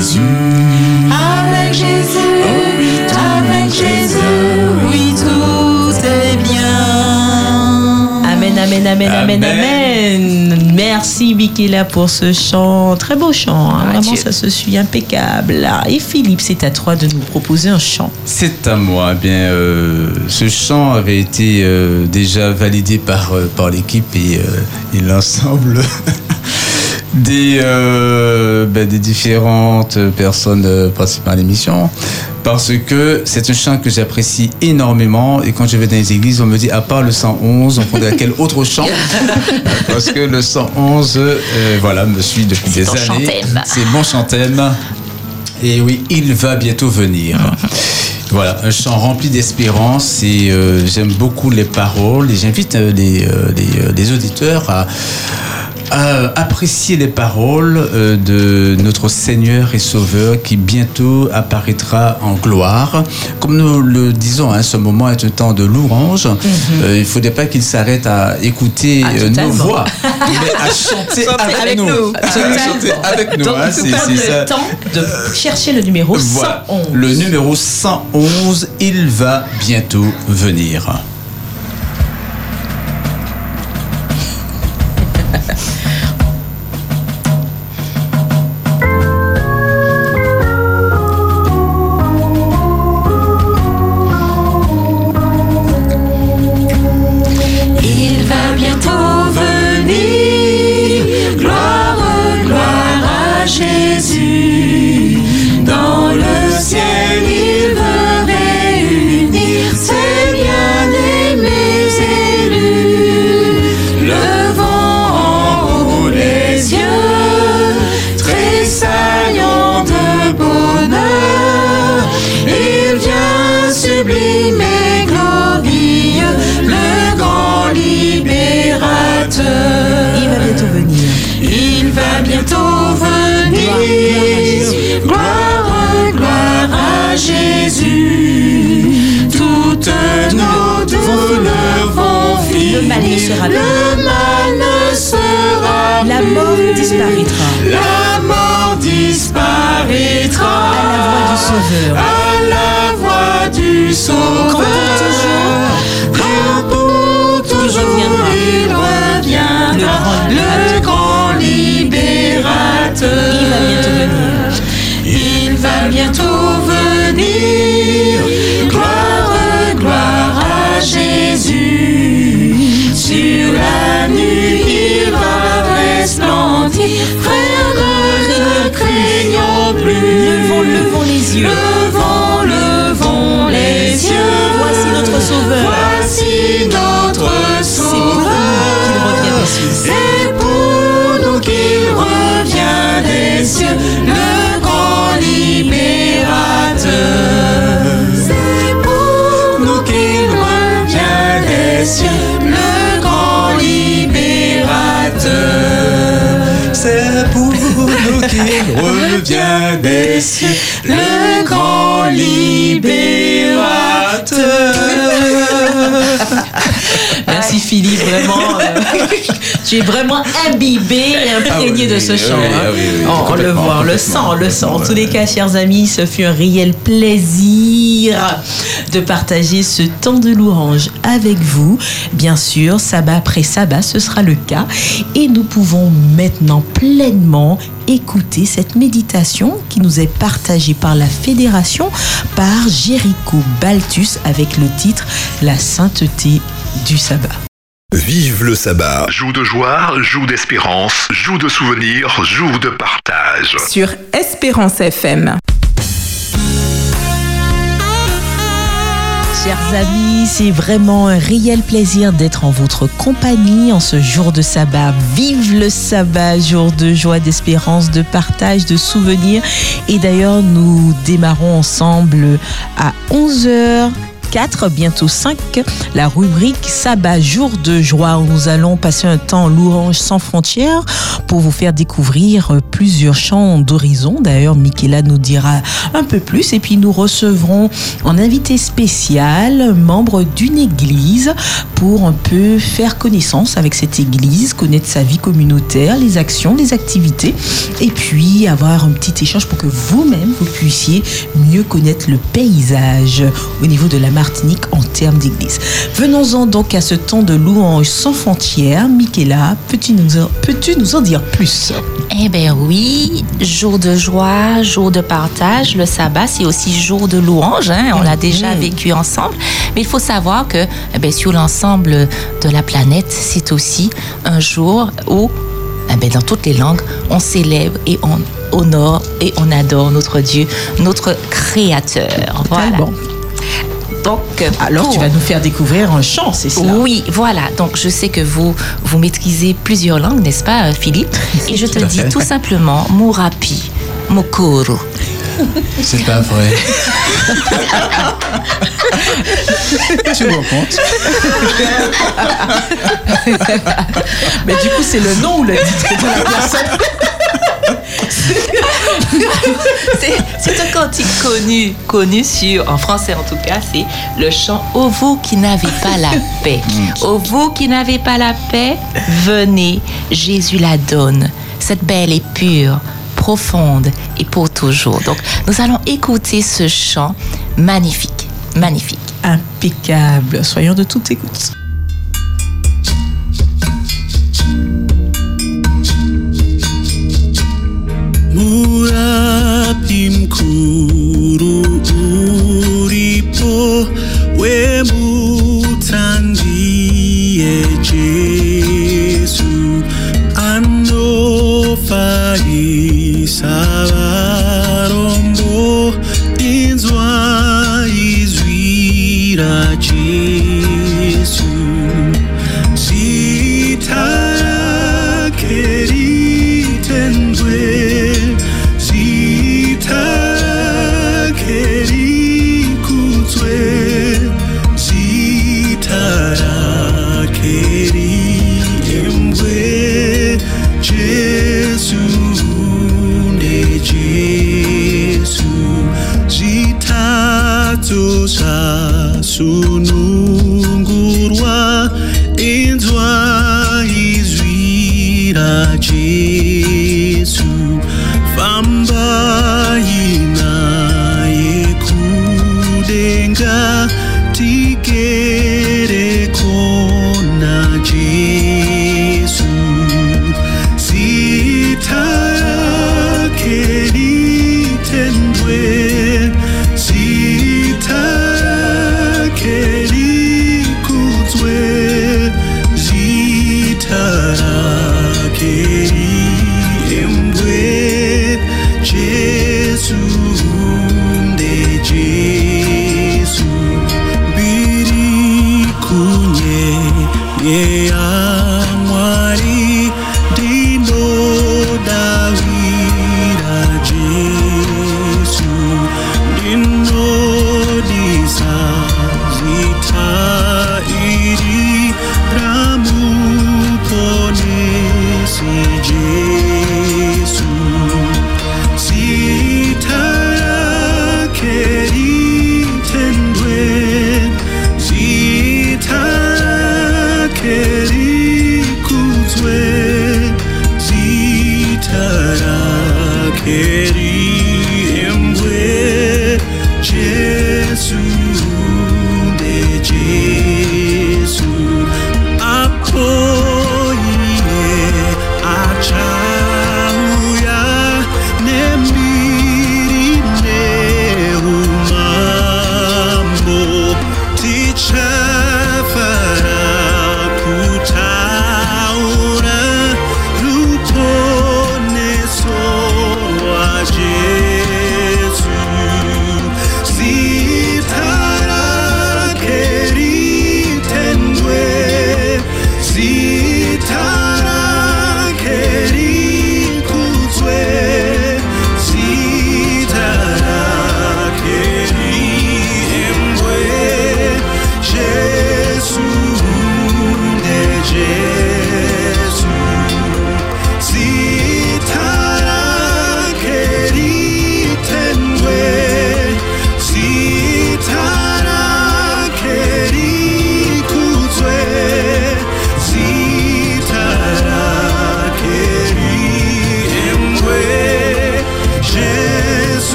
[SPEAKER 9] Avec Jésus. avec Jésus, oui tout est bien.
[SPEAKER 4] Amen, amen, amen, amen,
[SPEAKER 9] Amen.
[SPEAKER 4] amen. Merci Michaela pour ce chant. Très beau chant. hein. Vraiment,
[SPEAKER 5] Dieu.
[SPEAKER 4] ça se suit impeccable. Ah, Et Philippe, c'est à toi de nous proposer un chant.
[SPEAKER 9] C'est à moi. Eh Bien, euh, ce chant avait été euh, déjà validé par, euh, par l'équipe et, euh, et l'ensemble des, euh, ben, des différentes personnes euh, participant à l'émission. Parce que c'est un chant que j'apprécie énormément. Et quand je vais dans les églises, on me dit, à part le 111, on prendrait quel autre chant? Parce que le 111, euh, voilà, me suit depuis des années. C'est mon chantème. Et oui, il va bientôt venir. Voilà, un chant rempli d'espérance et j'aime beaucoup les paroles et j'invite les, les, les auditeurs à, à apprécier les paroles euh, de notre Seigneur et Sauveur qui bientôt apparaîtra en gloire. Comme nous le disons, hein, ce moment est un temps de louange. Euh, il ne faudrait pas qu'il s'arrête à écouter
[SPEAKER 4] Ah,
[SPEAKER 9] euh, nos voix, mais à chanter avec,
[SPEAKER 4] avec
[SPEAKER 9] nous.
[SPEAKER 4] nous.
[SPEAKER 9] À chanter avec nous.
[SPEAKER 4] Donc,
[SPEAKER 9] hein, c'est-
[SPEAKER 4] le temps de chercher le numéro
[SPEAKER 9] Voilà.
[SPEAKER 4] 111.
[SPEAKER 9] Le numéro 111, il va bientôt venir.
[SPEAKER 4] Es vraiment imbibé et imprégné
[SPEAKER 6] Ah oui,
[SPEAKER 4] de ce chant.
[SPEAKER 6] oui,
[SPEAKER 4] hein.
[SPEAKER 6] oui,
[SPEAKER 4] on, on le voit, on le sent, on le sent. En tous les cas, chers amis, ce fut un réel plaisir de partager ce temps de louange avec vous. Bien sûr, sabbat après sabbat, ce sera le cas. Et nous pouvons maintenant pleinement écouter cette méditation qui nous est partagée par la Fédération par Jéricho Baltus avec le titre La sainteté du sabbat.
[SPEAKER 2] Vive le sabbat. Joue de joie, joue d'espérance, joue de souvenirs, joue de partage.
[SPEAKER 3] Sur Espérance FM.
[SPEAKER 4] Chers amis, c'est vraiment un réel plaisir d'être en votre compagnie en ce jour de sabbat. Vive le sabbat, jour de joie, d'espérance, de partage, de souvenirs. Et d'ailleurs, nous démarrons ensemble à 11h. 4, bientôt 5, la rubrique Sabbat, jour de joie, où nous allons passer un temps en louange sans frontières pour vous faire découvrir plusieurs chants d'horizon. D'ailleurs, Michaela nous dira un peu plus et puis nous recevrons un invité spécial, membre d'une église, pour un peu faire connaissance avec cette église, connaître sa vie communautaire, les actions, les activités et puis avoir un petit échange pour que vous-même vous puissiez mieux connaître le paysage au niveau de la Martinique en termes d'église. Venons-en donc à ce temps de louange sans frontières. Michaela, peux-tu nous, en- peux-tu nous en dire plus?
[SPEAKER 5] Eh bien oui, jour de joie, jour de partage. Le sabbat, c'est aussi jour de louange. hein, On l'a déjà vécu ensemble. Mais il faut savoir que eh bien, sur l'ensemble de la planète, c'est aussi un jour où, eh bien, dans toutes les langues, on célèbre et on honore et on adore notre Dieu, notre Créateur. Voilà.
[SPEAKER 4] bon. Alors tu vas nous faire découvrir un chant, c'est cela
[SPEAKER 5] oui, voilà. Donc, je sais que vous, vous maîtrisez plusieurs langues, n'est-ce pas, Philippe? Et je te dis tout simplement Murapi, Mokoro.
[SPEAKER 6] C'est pas vrai. tu me rends compte
[SPEAKER 4] Mais du coup, c'est le nom ou le titre de la personne
[SPEAKER 5] C'est c'est un cantique connu, connu sur, en français en tout cas, c'est le chant Ô vous qui n'avez pas la paix. Ô vous qui n'avez pas la paix, venez, Jésus la donne. Cette belle est pure, profonde et pour toujours. Donc, nous allons écouter ce chant magnifique, magnifique.
[SPEAKER 4] Impeccable. Soyons de toute écoute.
[SPEAKER 8] Wemutandiye Jesu paisarombo inzwa izwi raje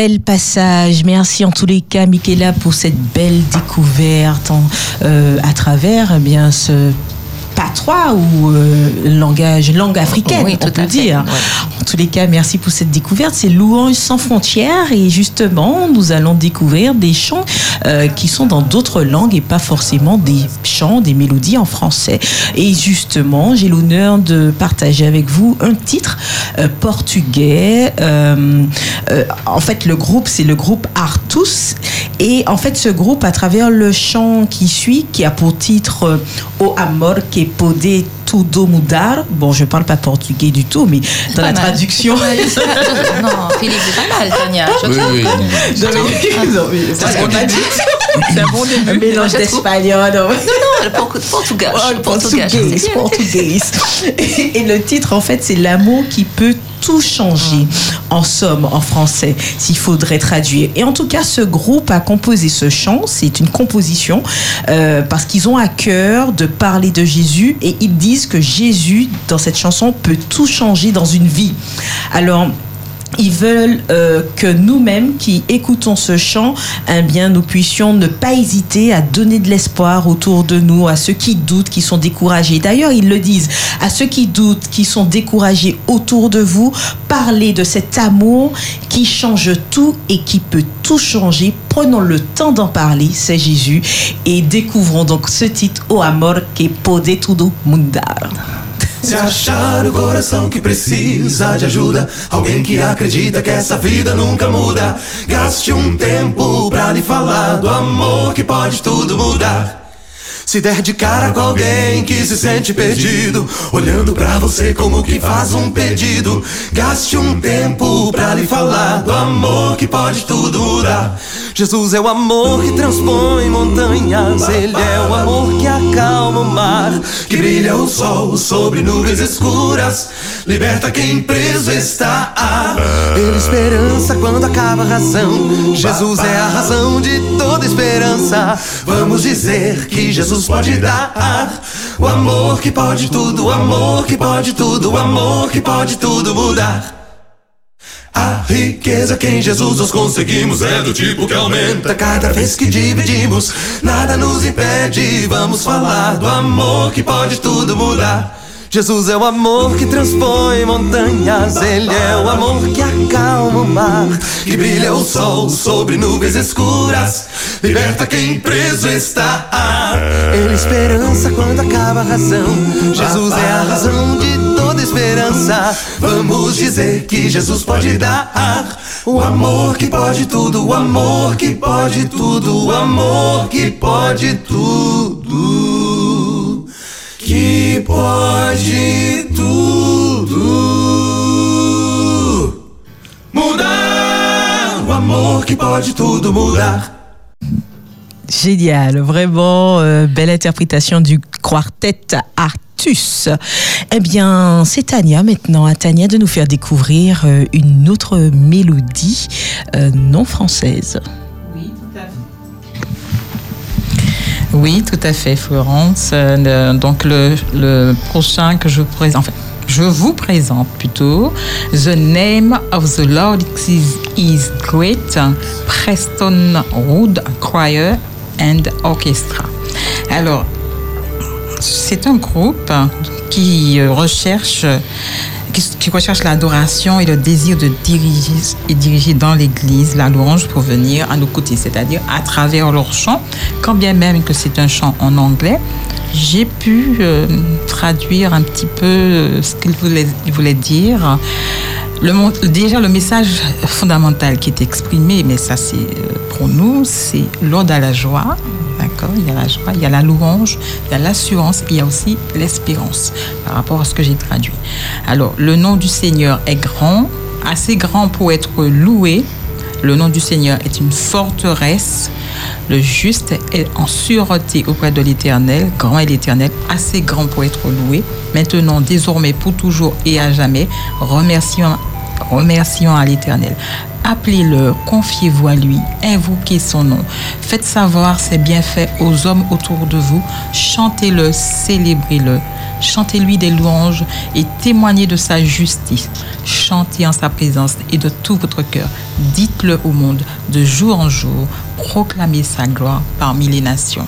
[SPEAKER 4] Bel passage. Merci en tous les cas, Michaela, pour cette belle découverte en- euh, à travers eh bien ce patois ou euh, langage, langue africaine,
[SPEAKER 5] Oui,
[SPEAKER 4] on
[SPEAKER 5] tout
[SPEAKER 4] peut
[SPEAKER 5] fait,
[SPEAKER 4] dire.
[SPEAKER 5] ouais.
[SPEAKER 4] En tous les cas, merci pour cette découverte. C'est Louange sans frontières et justement, nous allons découvrir des chants euh, qui sont dans d'autres langues et pas forcément des des mélodies en français. Et justement, j'ai l'honneur de partager avec vous un titre euh, portugais. Euh, euh, en fait, le groupe, c'est le groupe Artus. Et en fait, ce groupe, à travers le chant qui suit, qui a pour titre O Amor que pode tudo mudar. Bon, je parle pas portugais du tout, mais dans la
[SPEAKER 5] mal.
[SPEAKER 4] traduction.
[SPEAKER 5] Non, Philippe, c'est pas mal, Tania. Je
[SPEAKER 6] Oui, oui.
[SPEAKER 4] Non, mais- non, mais ça, c'est un bon début.
[SPEAKER 5] Un
[SPEAKER 4] mélange d'espagnol. non.
[SPEAKER 5] Non, portugais.
[SPEAKER 4] Oh,
[SPEAKER 5] portugais,
[SPEAKER 4] portugais, portugais. Et, et le titre, en fait, c'est l'amour qui peut tout changer. En somme, en français, s'il faudrait traduire. Et en tout cas, ce groupe a composé ce chant. C'est une composition euh, parce qu'ils ont à cœur de parler de Jésus et ils disent que Jésus, dans cette chanson, peut tout changer dans une vie. Alors, ils veulent euh, que nous-mêmes qui écoutons ce chant, eh bien, nous puissions ne pas hésiter à donner de l'espoir autour de nous, à ceux qui doutent, qui sont découragés. D'ailleurs, ils le disent, à ceux qui doutent, qui sont découragés autour de vous, parlez de cet amour qui change tout et qui peut tout changer. Prenons le temps d'en parler, c'est Jésus, et découvrons donc ce titre, O Amor que pode tudo mudar.
[SPEAKER 10] Se achar o coração que precisa de ajuda, alguém que acredita que essa vida nunca muda, gaste um tempo pra lhe falar do amor que pode tudo mudar. Se der de cara com alguém que se sente perdido, olhando pra você como que faz um pedido, gaste um tempo pra lhe falar do amor que pode tudo mudar. Jesus é o amor que transpõe montanhas, Ele é o amor que acalma o mar, que brilha o sol sobre nuvens escuras, liberta quem preso está. Ele é esperança quando acaba a razão. Jesus é a razão de toda esperança. Vamos dizer que Jesus pode dar o amor que pode tudo, o amor que pode tudo, o amor que pode tudo mudar. A riqueza que em Jesus nós conseguimos é do tipo que aumenta cada vez que dividimos. Nada nos impede, vamos falar do amor que pode tudo mudar. Jesus é o amor que transpõe montanhas, Ele é o amor que acalma o mar, que brilha o sol sobre nuvens escuras, liberta quem preso está. Ele é esperança quando acaba a razão, Jesus é a razão de toda esperança. Vamos dizer que Jesus pode dar o amor que pode tudo, o amor que pode tudo, o amor que pode tudo, que pode tudo mudar, o amor que pode tudo mudar.
[SPEAKER 4] Génial, vraiment euh, belle interprétation du quartet Eh bien, c'est Tania maintenant, à Tania de nous faire découvrir euh, une autre mélodie euh, non française.
[SPEAKER 1] Oui, tout à fait, Florence. Euh, donc le, le prochain que je vous présente, enfin, je vous présente plutôt, The Name of the Lord is, is Great, Preston Wood Choir and Orchestra. Alors, c'est un groupe qui euh, recherche qui, recherche l'adoration et le désir de diriger et diriger dans l'Église la louange pour venir à nos côtés, c'est-à-dire à travers leur chant, quand bien même que c'est un chant en anglais, j'ai pu euh, traduire un petit peu euh, ce qu'il voulait, il voulait dire. Déjà, le message fondamental qui est exprimé, mais ça c'est pour nous, c'est l'ode à la joie. Il y a la joie, il y a la louange, il y a l'assurance, il y a aussi l'espérance par rapport à ce que j'ai traduit. Alors, le nom du Seigneur est grand, assez grand pour être loué. Le nom du Seigneur est une forteresse. Le juste est en sûreté auprès de l'Éternel, grand est l'Éternel, assez grand pour être loué. Maintenant, désormais, pour toujours et à jamais, remercions, remercions à l'Éternel. Appelez-le, confiez-vous à lui, invoquez son nom. Faites savoir ses bienfaits aux hommes autour de vous. Chantez-le, célébrez-le. Chantez-lui des louanges et témoignez de sa justice. Chantez en sa présence et de tout votre cœur. Dites-le au monde de jour en jour. Proclamez sa gloire parmi les nations.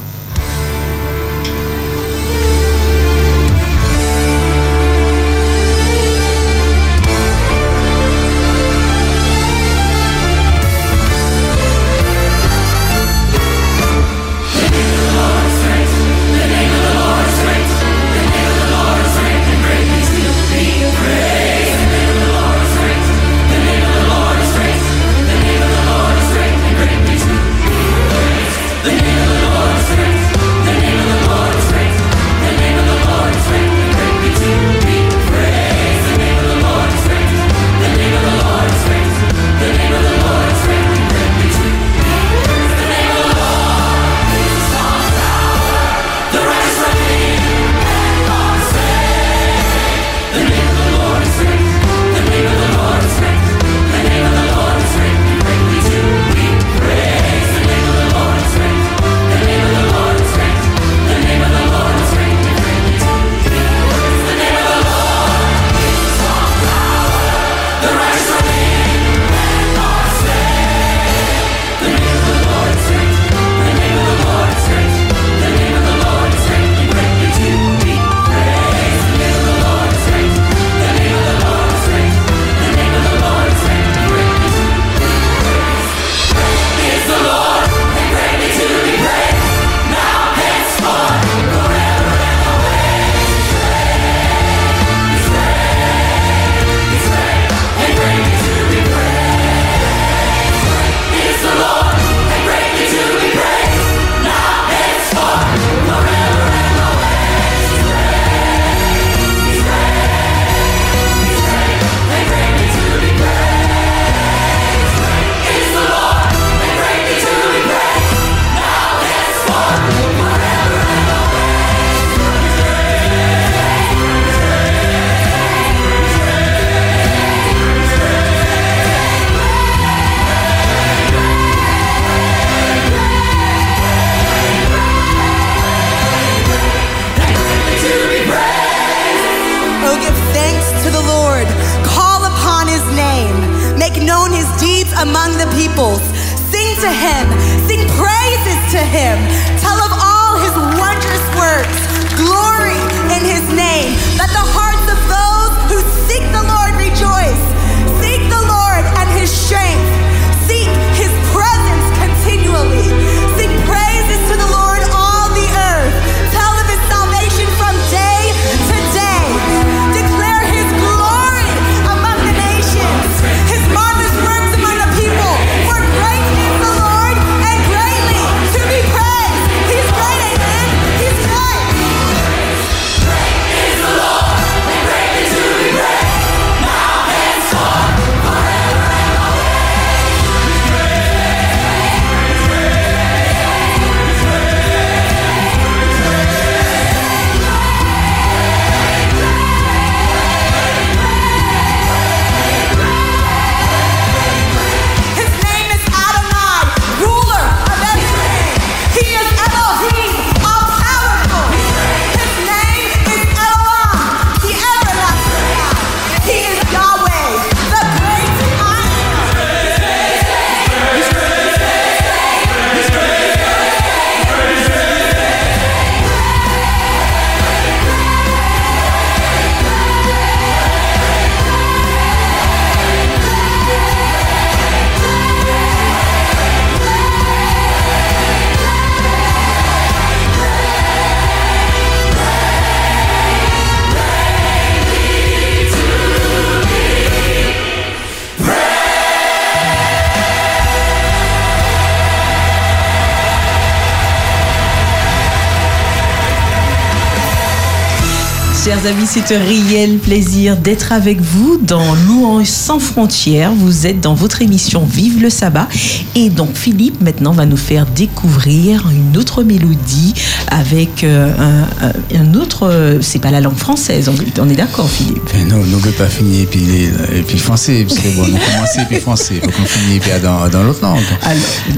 [SPEAKER 4] Chers amis, c'est un réel plaisir d'être avec vous dans Louange sans frontières. Vous êtes dans votre émission Vive le sabbat. Et donc Philippe maintenant va nous faire découvrir une autre mélodie avec euh, un, un- autre... euh, c'est pas la langue française, on, on est d'accord Philippe
[SPEAKER 6] non, nous ne pas finir et puis, les- et puis français, parce que bon, nous commençons puis français, faut qu'on finisse puis dans, dans l'autre langue.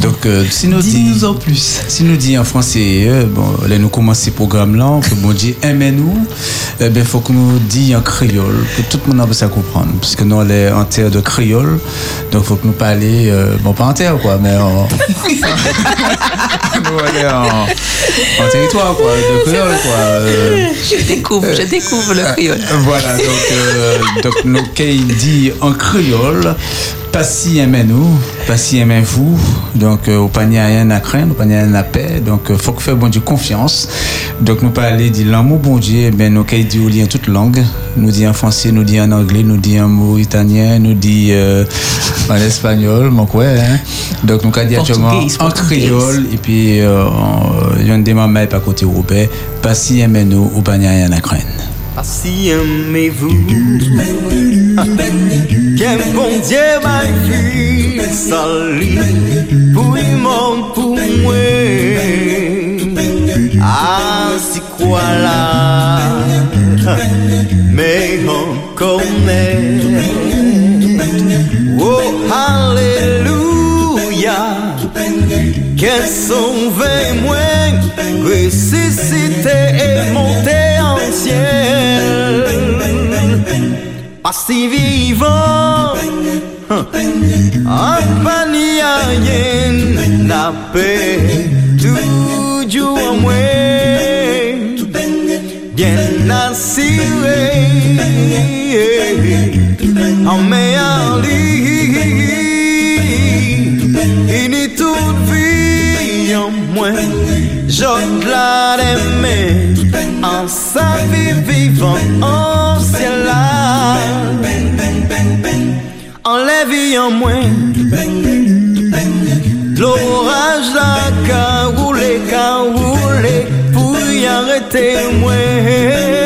[SPEAKER 6] Donc, euh, si nous dit,
[SPEAKER 4] Dis-nous en plus.
[SPEAKER 6] si nous dit en français, euh, bon, là nous commençons ce programme là, que bon Dieu aime nous, eh ben faut que nous dit en créole, que tout le monde puisse comprendre, parce que nous on est en terre de créole, donc faut que nous parler, euh, bon pas en terre quoi, mais en, nous on est en, en territoire quoi, de créole quoi. euh.
[SPEAKER 5] Je découvre, je découvre le créole.
[SPEAKER 6] Voilà, donc, euh, donc nous, qu'il dit en créole, pas si aimez nous, pas si aimez vous, donc euh, au panier rien à craindre, au panier rien à paix, donc euh, faut que faire bon Dieu confiance. Donc nous parler dit l'amour bon Dieu, ben nous qu'il dit au lien toute langue, nous dit en français, nous dit en anglais, nous dit en mauritanien, nous dit euh, en espagnol, quoi, hein. Donc nous qu'il dit actuellement en créole. Et puis euh, en- il y a un des mamans pas côté européen, pas si aimez nous, au panier rien à craindre.
[SPEAKER 7] Si aimez-vous Quel bon Dieu m'a vu Salut Pour monde, pour moi Ah, si quoi là Mais on connaît. Oh, Alléluia. Sont vingt moins ressuscité et monté en ciel. Pas si vivant, en panier la paix, toujours en moi, bien assuré, en meilleur vie en moi, je la aimé, en sa vie vivant en ciel. Là, en la vie en moi. L'orage la ka roulé, ka roulé Pour y arrêter moi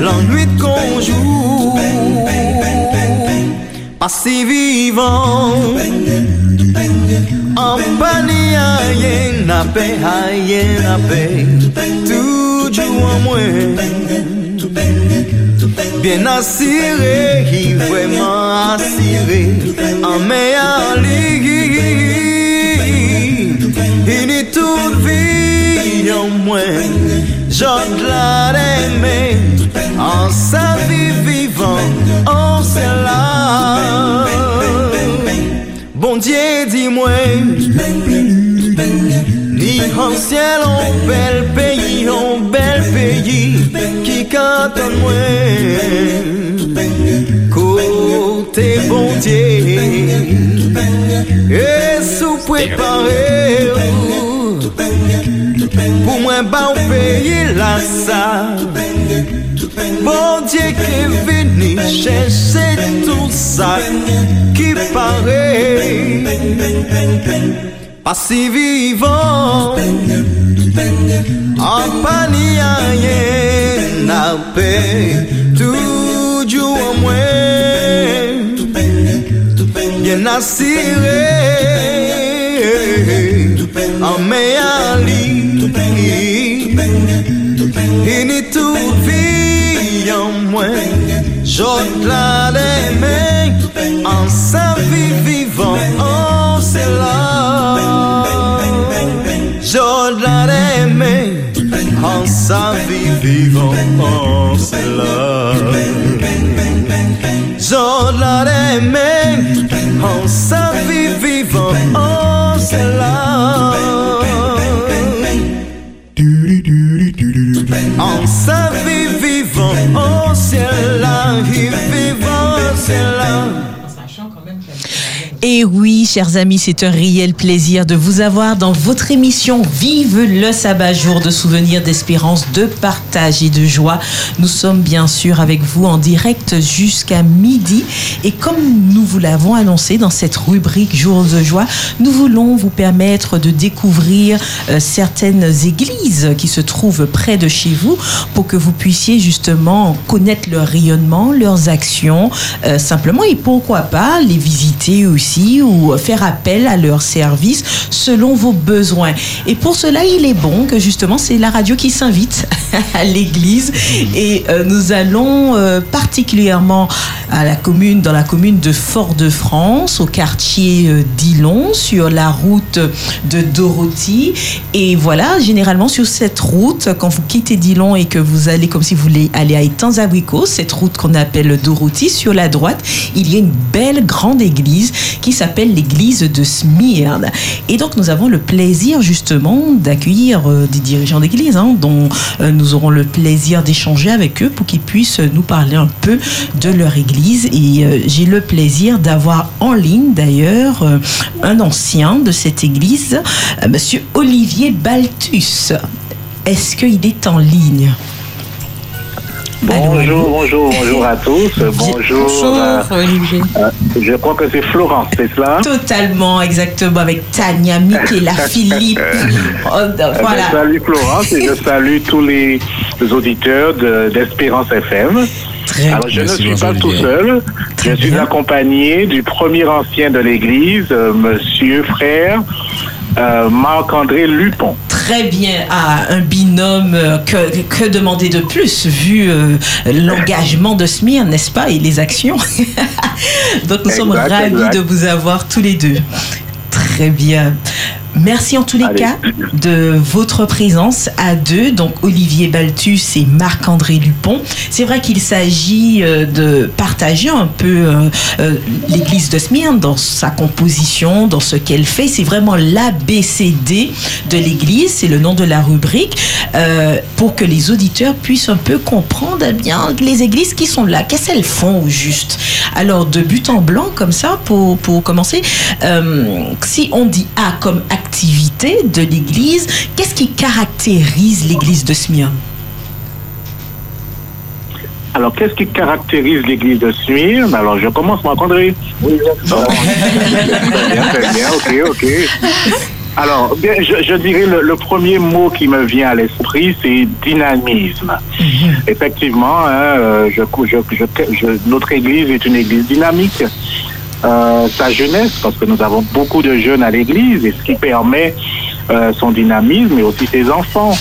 [SPEAKER 7] L'ennui de qu'on joue pas si vivant En panier rien n'a paix, rien n'a paix Toujours en moi Bien assuré, vraiment assuré En meilleur lit Il est toute vie vie en moins, j'en la aimé, en sa vie vivant, en cela. Bon Dieu, dis-moi, ni en ciel, en bel pays, en bel pays, qui cante moi. Côté bon Dieu, et sous préparé Pou mwen ba ou peyi la sa. Bon diye ke vini Cheche tout sa Ki pare Pasi vivan An pani a ye Na pe Toujou an mwen Bien asire en meilleur lit et ni toute vie en moins j'ôte la en sa cela j'ôte la j'ôte la sa vie vivant en cela en sa vie vivant en cela vivant en cela
[SPEAKER 4] Et oui, chers amis, c'est un réel plaisir de vous avoir dans votre émission Vive le sabbat, jour de souvenirs, d'espérance, de partage et de joie. Nous sommes bien sûr avec vous en direct jusqu'à midi. Et comme nous vous l'avons annoncé dans cette rubrique Jours de joie, nous voulons vous permettre de découvrir euh, certaines églises qui se trouvent près de chez vous pour que vous puissiez justement connaître leur rayonnement, leurs actions, euh, simplement et pourquoi pas les visiter aussi ou faire appel à leur service selon vos besoins. Et pour cela, il est bon que justement c'est la radio qui s'invite à l'église et euh, nous allons euh, particulièrement à la commune dans la commune de Fort-de-France au quartier euh, d'Ilon sur la route de Dorothy et voilà généralement sur cette route quand vous quittez Dillon et que vous allez comme si vous voulez aller à Étangs-Abricot cette route qu'on appelle Dorothy sur la droite il y a une belle grande église qui s'appelle l'église de Smyrne. Et donc nous avons le plaisir justement d'accueillir euh, des dirigeants d'église hein, dont euh, nous aurons le plaisir d'échanger avec eux pour qu'ils puissent nous parler un peu de leur église. Et euh, j'ai le plaisir d'avoir en ligne d'ailleurs un ancien de cette église, monsieur Olivier Baltus. Est-ce qu'il est en ligne?
[SPEAKER 11] Bonjour, bonjour, bonjour à tous. Bonjour. euh,
[SPEAKER 1] Olivier.
[SPEAKER 11] euh, je crois que c'est Florence, c'est cela?
[SPEAKER 4] Totalement, exactement, avec Tania, Michaela, Philippe. Oh, voilà.
[SPEAKER 11] salut Florence et je salue tous les auditeurs de- d'Espérance FM.
[SPEAKER 4] Très
[SPEAKER 11] Alors je ne suis
[SPEAKER 6] bonjour,
[SPEAKER 11] pas tout seul.
[SPEAKER 4] Très
[SPEAKER 11] je suis
[SPEAKER 4] bien.
[SPEAKER 11] accompagné du premier ancien de l'Église, euh, Monsieur frère euh, Marc-André Lupon.
[SPEAKER 4] Très bien. Ah, un binôme, euh, que, que demander de plus, vu euh, l'engagement de Smyrne, n'est-ce pas, et les actions? Donc nous sommes ravis
[SPEAKER 11] exact.
[SPEAKER 4] de vous avoir tous les deux. Très bien. Merci en tous les
[SPEAKER 11] Allez.
[SPEAKER 4] cas de votre présence à deux, donc Olivier Baltus et Marc-André Lupon. C'est vrai qu'il s'agit euh, de partager un peu euh, euh, l'église de Smyrne dans sa composition, dans ce qu'elle fait. C'est vraiment l'ABCD de l'église, c'est le nom de la rubrique, pour que les auditeurs puissent un peu comprendre eh bien les églises qui sont là, qu'est-ce qu'elles font au juste? Alors, de but en blanc, comme ça, pour, pour commencer, euh, si on dit A comme activité de l'église, qu'est-ce qui caractérise l'église de Smyrne
[SPEAKER 11] Alors qu'est-ce qui caractérise l'Église de Smyrne Alors je commence Marc-André. Oui, très bien, très bien, ok, ok. Alors, bien, je, je dirais le, le premier mot qui me vient à l'esprit, c'est dynamisme. Effectivement, hein, euh, je, je- je- je- notre Église est une Église dynamique. Euh, sa jeunesse, parce que nous avons beaucoup de jeunes à l'Église, et ce qui permet euh, son dynamisme, et aussi ses enfants.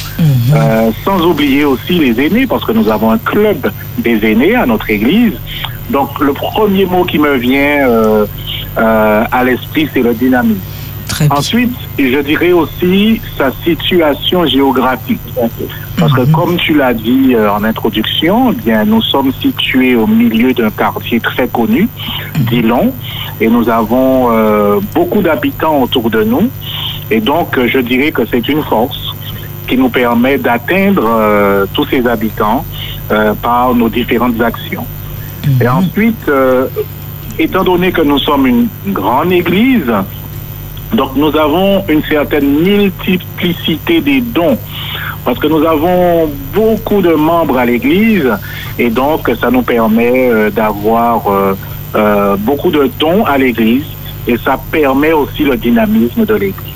[SPEAKER 11] Euh, sans oublier aussi les aînés, parce que nous avons un club des aînés à notre Église. Donc, le premier mot qui me vient euh, euh, à l'esprit, c'est le dynamisme. Ensuite, et je dirais aussi sa situation géographique. Parce que comme tu l'as dit euh, en introduction, eh bien, nous sommes situés au milieu d'un quartier très connu, Dillon, et nous avons euh, beaucoup d'habitants autour de nous. Et donc, euh, je dirais que c'est une force qui nous permet d'atteindre euh, tous ces habitants euh, par nos différentes actions. Et ensuite, euh, étant donné que nous sommes une grande église, donc nous avons une certaine multiplicité des dons. Parce que nous avons beaucoup de membres à l'église et donc ça nous permet euh, d'avoir euh, euh, beaucoup de dons à l'église et ça permet aussi le dynamisme de l'église.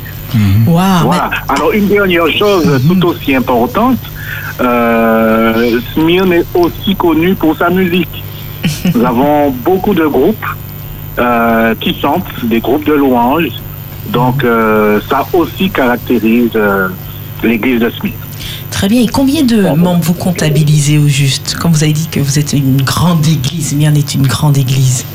[SPEAKER 4] Waouh,
[SPEAKER 11] Voilà. Alors, une dernière chose tout aussi importante, euh, Smyrne est aussi connu pour sa musique. Nous avons beaucoup de groupes euh, qui chantent, des groupes de louanges. Donc, euh, ça aussi caractérise euh, l'église de Smyrne.
[SPEAKER 4] Très bien. Et combien de membres vous comptabilisez au juste? Quand vous avez dit que vous êtes une grande église, Myrne est une grande église.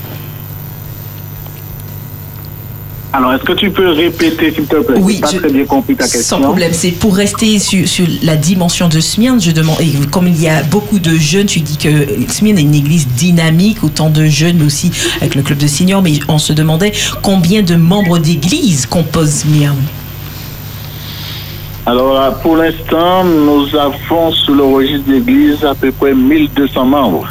[SPEAKER 11] Alors, est-ce que tu peux répéter, s'il te plaît?
[SPEAKER 4] Oui,
[SPEAKER 11] pas
[SPEAKER 4] je-
[SPEAKER 11] très bien compris ta question.
[SPEAKER 4] Sans problème. C'est pour rester sur, sur la dimension de Smyrne. Je demande, et comme il y a beaucoup de jeunes, tu dis que Smyrne est une église dynamique, autant de jeunes, mais aussi avec le club de seniors. Mais on se demandait combien de membres d'église composent Smyrne.
[SPEAKER 12] Alors pour l'instant, nous avons sous le registre d'église à peu près 1200 membres.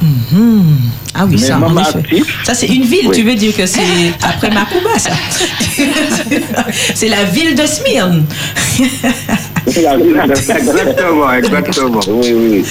[SPEAKER 4] Mhm. Ah oui,
[SPEAKER 12] Mais
[SPEAKER 4] ça, en effet.
[SPEAKER 12] actifs.
[SPEAKER 4] Ça, c'est une ville,
[SPEAKER 12] Oui.
[SPEAKER 4] tu veux dire que c'est après Makuba, ça. c'est la ville de Smyrne.
[SPEAKER 11] exactement, exactement.
[SPEAKER 12] Oui, oui.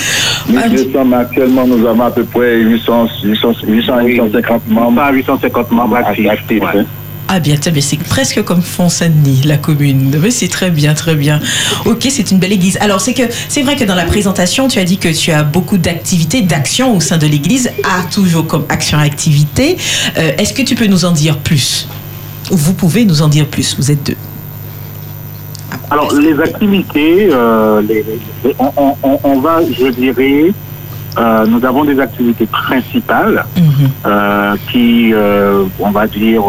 [SPEAKER 12] 1200, mais actuellement, nous avons à peu près 800, 800, 800 850 membres.
[SPEAKER 11] 850 membres actifs.
[SPEAKER 12] hein.
[SPEAKER 4] Ah bien, bien, c'est presque comme Font-Saint-Denis, la commune. Oui, c'est très bien, très bien. Ok, c'est une belle église. Alors, c'est que c'est vrai que dans la présentation, tu as dit que tu as beaucoup d'activités, d'actions au sein de l'église, a toujours comme action-activité. Euh, Est-ce que tu peux nous en dire plus? Ou vous pouvez nous en dire plus Vous êtes deux.
[SPEAKER 11] Alors, les activités, euh, on va, je dirais, euh, nous avons des activités principales euh, qui, euh, on va dire,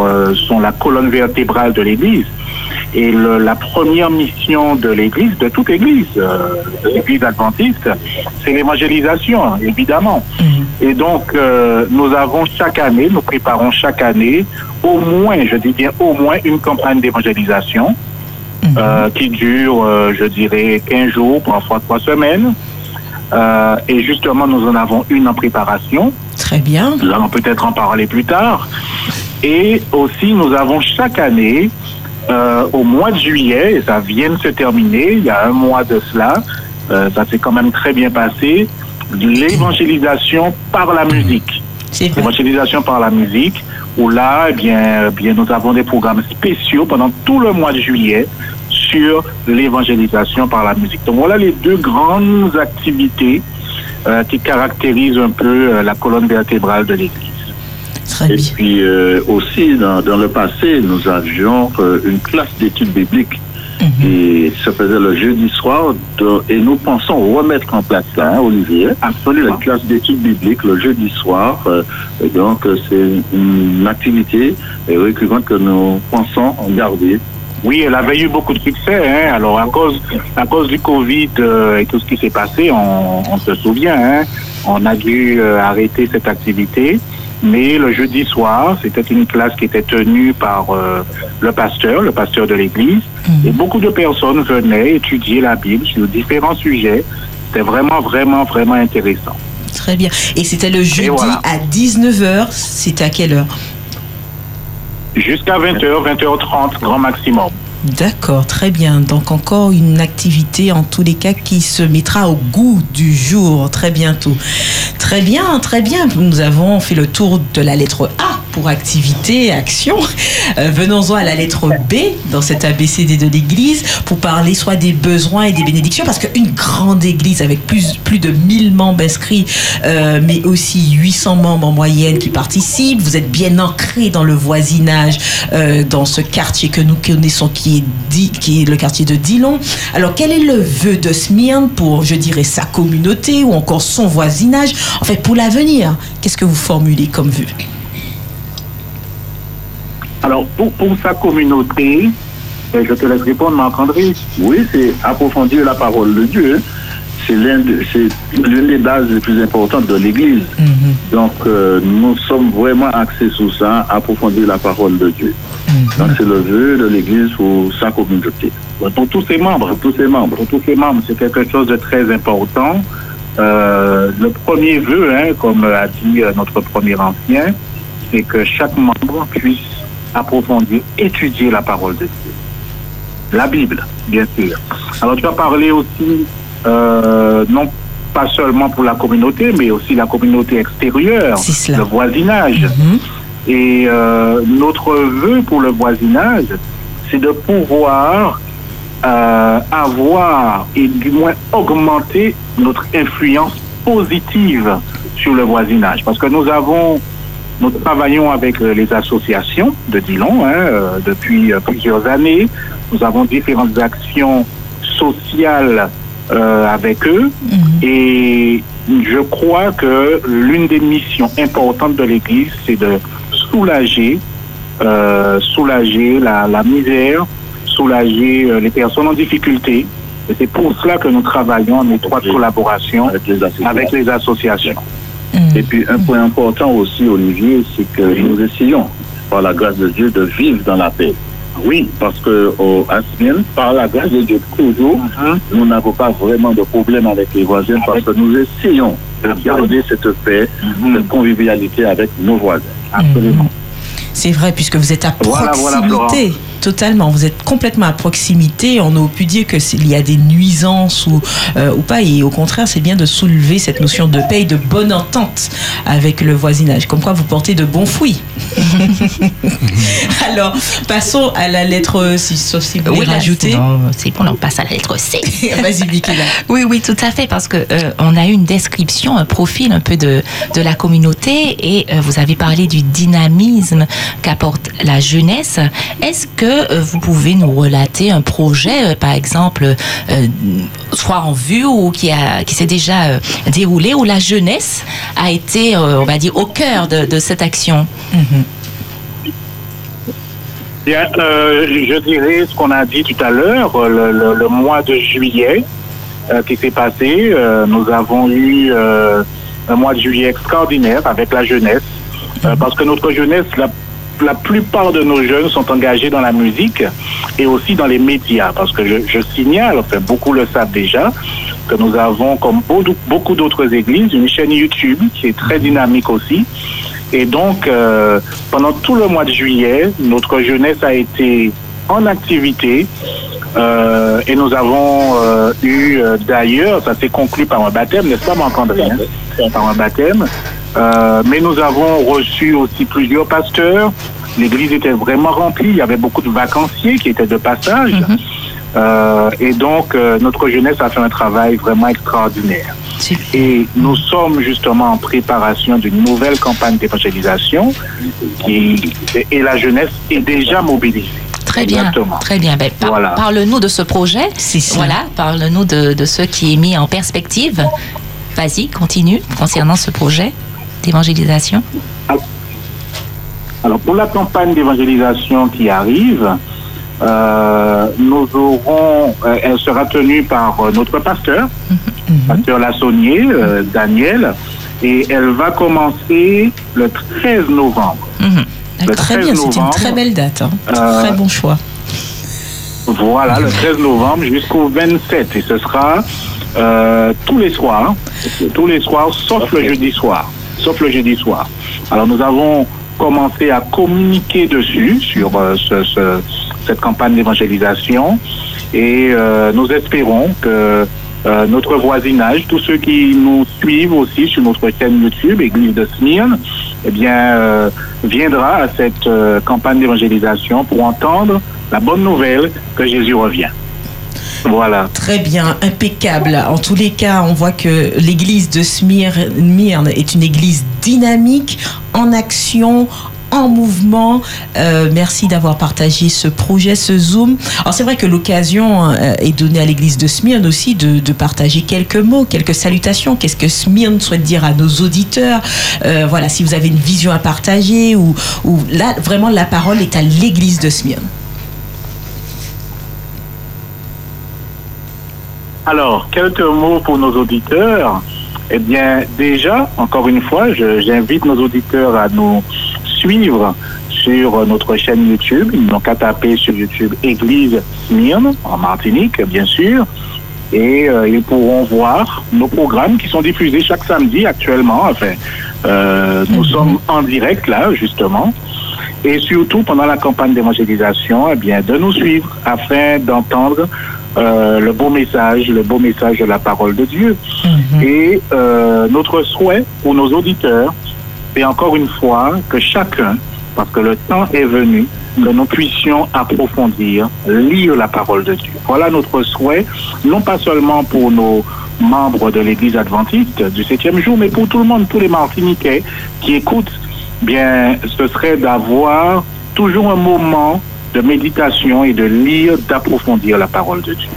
[SPEAKER 11] sont la colonne vertébrale de l'Église. Et le- la première mission de l'Église, de toute Église, de l'Église adventiste, c'est l'évangélisation, évidemment. Et donc, nous avons chaque année, nous préparons chaque année, au moins, je dis bien au moins, une campagne d'évangélisation euh, qui dure, je dirais, 15 jours, parfois 3 semaines. Euh, et justement, nous en avons une en préparation.
[SPEAKER 4] Très bien.
[SPEAKER 11] Nous allons peut-être en parler plus tard. Et aussi, nous avons chaque année, euh, au mois de juillet, et ça vient de se terminer, il y a un mois de cela, euh, ça s'est quand même très bien passé, l'évangélisation par la musique. L'évangélisation par la musique, où là, eh bien, eh bien, nous avons des programmes spéciaux pendant tout le mois de juillet sur l'évangélisation par la musique. Donc voilà les deux grandes activités euh, qui caractérisent un peu euh, la colonne vertébrale de l'Église.
[SPEAKER 12] Et puis euh, aussi, dans, dans le passé, nous avions euh, une classe d'études bibliques qui se faisait le jeudi soir de- et nous pensons remettre en place ça, hein, Olivier.
[SPEAKER 11] Absolument.
[SPEAKER 12] Une classe d'études bibliques le jeudi soir. euh, et donc, c'est une, activité récurrente que nous pensons en garder.
[SPEAKER 11] Oui, elle avait eu beaucoup de succès. Hein. Alors, à cause, à cause du Covid euh, et tout ce qui s'est passé, on, on se souvient, hein, on a dû euh, arrêter cette activité. Mais le jeudi soir, c'était une classe qui était tenue par euh, le pasteur, le pasteur de l'église. Et beaucoup de personnes venaient étudier la Bible sur différents sujets. C'était vraiment, vraiment, vraiment intéressant.
[SPEAKER 4] Très bien. Et c'était le jeudi
[SPEAKER 11] voilà.
[SPEAKER 4] à 19h. C'était à quelle heure?
[SPEAKER 11] Jusqu'à 20h, 20h30, grand maximum.
[SPEAKER 4] D'accord, très bien. Donc encore une activité en tous les cas qui se mettra au goût du jour très bientôt. Très bien, très bien. Nous avons fait le tour de la lettre A pour activité, action. Euh, Venons-en à la lettre B dans cet ABCD de l'Église pour parler soit des besoins et des bénédictions parce qu'une grande Église avec plus, plus de 1000 membres inscrits, euh, mais aussi 800 membres en moyenne qui participent. Vous êtes bien ancré dans le voisinage, euh, dans ce quartier que nous connaissons qui est, Di- qui est le quartier de Dillon. Alors quel est le vœu de Smyrne pour, je dirais, sa communauté ou encore son voisinage? En fait, pour l'avenir, qu'est-ce que vous formulez comme vœu?
[SPEAKER 11] Alors, pour, pour sa communauté, Et je te laisse répondre, Marc-André.
[SPEAKER 12] Oui, c'est approfondir la parole de Dieu. C'est de- l'une des bases les plus importantes de l'Église. Donc, euh, nous sommes vraiment axés sur ça, approfondir la parole de Dieu. Donc, c'est le vœu de l'Église pour sa communauté.
[SPEAKER 11] Pour tous ses membres.
[SPEAKER 12] Tous ses membres.
[SPEAKER 11] Pour tous ses membres, c'est quelque chose de très important. Euh, le premier vœu, hein, comme a dit euh, notre premier ancien, c'est que chaque membre puisse approfondir, étudier la parole de Dieu. La Bible, bien sûr. Alors tu as parlé aussi, euh, non pas seulement pour la communauté, mais aussi la communauté extérieure, le voisinage. Et euh, notre vœu pour le voisinage, c'est de pouvoir euh, avoir et du moins augmenter notre influence positive sur le voisinage. Parce que nous avons, nous travaillons avec euh, les associations de Dillon hein, euh, depuis euh, plusieurs années. Nous avons différentes actions sociales euh, avec eux. Et je crois que l'une des missions importantes de l'Église, c'est de soulager, euh, soulager la, la misère, soulager euh, les personnes en difficulté. Et c'est pour cela que nous travaillons en étroite collaboration avec les associations.
[SPEAKER 12] Et puis, un point important aussi, Olivier, c'est que nous essayons, par la grâce de Dieu, de vivre dans la paix. Oui, parce que au Asmien, par la grâce de Dieu, toujours, nous n'avons pas vraiment de problème avec les voisins parce que nous essayons de garder cette paix, cette convivialité avec nos voisins.
[SPEAKER 11] Absolument.
[SPEAKER 4] C'est vrai, puisque vous êtes à
[SPEAKER 12] Voilà, voilà,
[SPEAKER 4] proximité. Totalement, vous êtes complètement à proximité. On aurait pu dire que s'il y a des nuisances ou, euh, ou pas, et au contraire, c'est bien de soulever cette notion de paix et de bonne entente avec le voisinage. Comme quoi, vous portez de bons fruits. Alors, passons à la lettre, si, sauf si vous voulez
[SPEAKER 5] Oui,
[SPEAKER 4] rajouter.
[SPEAKER 5] C'est bon, on passe à la lettre C.
[SPEAKER 4] Vas-y, Michaela.
[SPEAKER 5] Oui, oui, tout à fait, parce que euh, on a eu une description, un profil un peu de, de la communauté et euh, vous avez parlé du dynamisme qu'apporte la jeunesse. Est-ce que euh, vous pouvez nous relater un projet, euh, par exemple, euh, soit en vue ou qui, a, qui s'est déjà déroulé, où la jeunesse a été, on va dire, au cœur de, de cette action?
[SPEAKER 11] Bien, euh, je dirais ce qu'on a dit tout à l'heure, le, le- le mois de juillet euh, qui s'est passé. euh, nous avons eu euh, un mois de juillet extraordinaire avec la jeunesse, euh, parce que notre jeunesse, la, la plupart de nos jeunes sont engagés dans la musique et aussi dans les médias, parce que je, signale, enfin beaucoup le savent déjà, que nous avons, comme beaucoup, beaucoup d'autres églises, une chaîne YouTube qui est très dynamique aussi. Et donc, euh, pendant tout le mois de juillet, notre jeunesse a été en activité euh, et nous avons euh, eu euh, d'ailleurs, ça s'est conclu par un baptême, n'est-ce pas Marc-André hein? Par un baptême. Euh, mais nous avons reçu aussi plusieurs pasteurs. L'église était vraiment remplie. Il y avait beaucoup de vacanciers qui étaient de passage. Euh, et donc, euh, notre jeunesse a fait un travail vraiment extraordinaire. Et nous sommes justement en préparation d'une nouvelle campagne d'évangélisation et la jeunesse est déjà mobilisée.
[SPEAKER 5] Très bien,
[SPEAKER 11] Exactement.
[SPEAKER 5] très bien. Ben, par-
[SPEAKER 11] Voilà.
[SPEAKER 5] Parle-nous de ce projet. Voilà, parle-nous de, de ce qui est mis en perspective. Vas-y, continue concernant ce projet d'évangélisation.
[SPEAKER 11] Alors pour la campagne d'évangélisation qui arrive, euh, nous aurons, euh, elle sera tenue par euh, notre pasteur, pasteur Lassonnier, euh, Daniel, et elle va commencer le 13 novembre. Le
[SPEAKER 4] Très
[SPEAKER 11] 13
[SPEAKER 4] bien, c'est une très belle date. hein.
[SPEAKER 11] Euh,
[SPEAKER 4] Très bon choix.
[SPEAKER 11] Voilà, le 13 novembre jusqu'au 27. Et ce sera euh, tous les soirs, tous les soirs, sauf le jeudi soir. Sauf le jeudi soir. Alors nous avons commencé à communiquer dessus, sur euh, ce- ce- cette campagne d'évangélisation. Et euh, nous espérons que euh, notre voisinage, tous ceux qui nous suivent aussi sur notre chaîne YouTube, Église de Smyrne, eh bien, euh, viendra à cette euh, campagne d'évangélisation pour entendre la bonne nouvelle que Jésus revient. Voilà.
[SPEAKER 4] Très bien, impeccable. En tous les cas, on voit que l'église de Smyrne est une église dynamique, en action, en mouvement. Euh, merci d'avoir partagé ce projet, ce Zoom. Alors c'est vrai que l'occasion euh, est donnée à l'église de Smyrne aussi de, partager quelques mots, quelques salutations. Qu'est-ce que Smyrne souhaite dire à nos auditeurs? Euh, voilà, si vous avez une vision à partager ou là, vraiment la parole est à l'église de Smyrne.
[SPEAKER 11] Alors, quelques mots pour nos auditeurs. Eh bien, déjà, encore une fois, j'invite nos auditeurs à nous suivre sur notre chaîne YouTube. Ils n'ont qu'à taper sur YouTube Église Smyrne, en Martinique, bien sûr. Et euh, ils pourront voir nos programmes qui sont diffusés chaque samedi actuellement. Enfin, euh, nous sommes en direct là, justement. Et surtout, pendant la campagne d'évangélisation, eh bien, de nous suivre afin d'entendre euh, le beau message, le beau message de la parole de Dieu. Et euh, notre souhait pour nos auditeurs, c'est encore une fois que chacun, parce que le temps est venu, que nous puissions approfondir, lire la parole de Dieu. Voilà notre souhait, non pas seulement pour nos membres de l'Église adventiste du septième jour, mais pour tout le monde, tous les Martiniquais qui écoutent, bien, ce serait d'avoir toujours un moment de méditation et de lire, d'approfondir la parole de Dieu.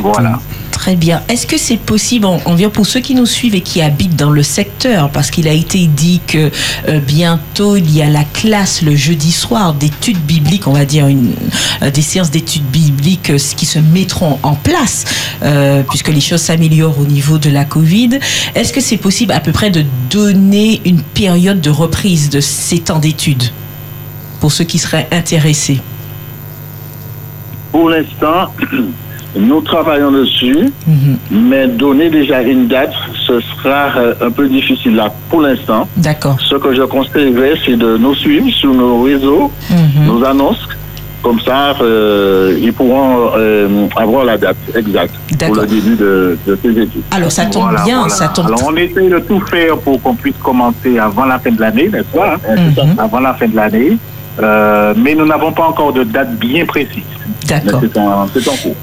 [SPEAKER 11] Voilà.
[SPEAKER 4] Très bien. Est-ce que c'est possible, on, pour ceux qui nous suivent et qui habitent dans le secteur, parce qu'il a été dit que euh, bientôt il y a la classe le jeudi soir d'études bibliques, on va dire euh, des séances d'études bibliques euh, qui se mettront en place, euh, puisque les choses s'améliorent au niveau de la Covid. Est-ce que c'est possible à peu près de donner une période de reprise de ces temps d'études pour ceux qui seraient intéressés?
[SPEAKER 12] Pour l'instant, nous travaillons dessus, mais donner déjà une date, ce sera euh, un peu difficile là pour l'instant.
[SPEAKER 4] D'accord.
[SPEAKER 12] Ce que je conseillerais, c'est de nous suivre sur nos réseaux, nos annonces. Comme ça, euh, ils pourront euh, avoir la date exacte pour le début de, de ces études.
[SPEAKER 4] Alors ça tombe
[SPEAKER 11] Voilà,
[SPEAKER 4] bien,
[SPEAKER 11] voilà.
[SPEAKER 4] ça tombe
[SPEAKER 11] Alors on essaye de tout faire pour qu'on puisse commencer avant la fin de l'année, n'est-ce pas hein? Avant la fin de l'année. Euh, mais nous n'avons pas encore de date bien précise.
[SPEAKER 4] D'accord.
[SPEAKER 11] C'est en, cours.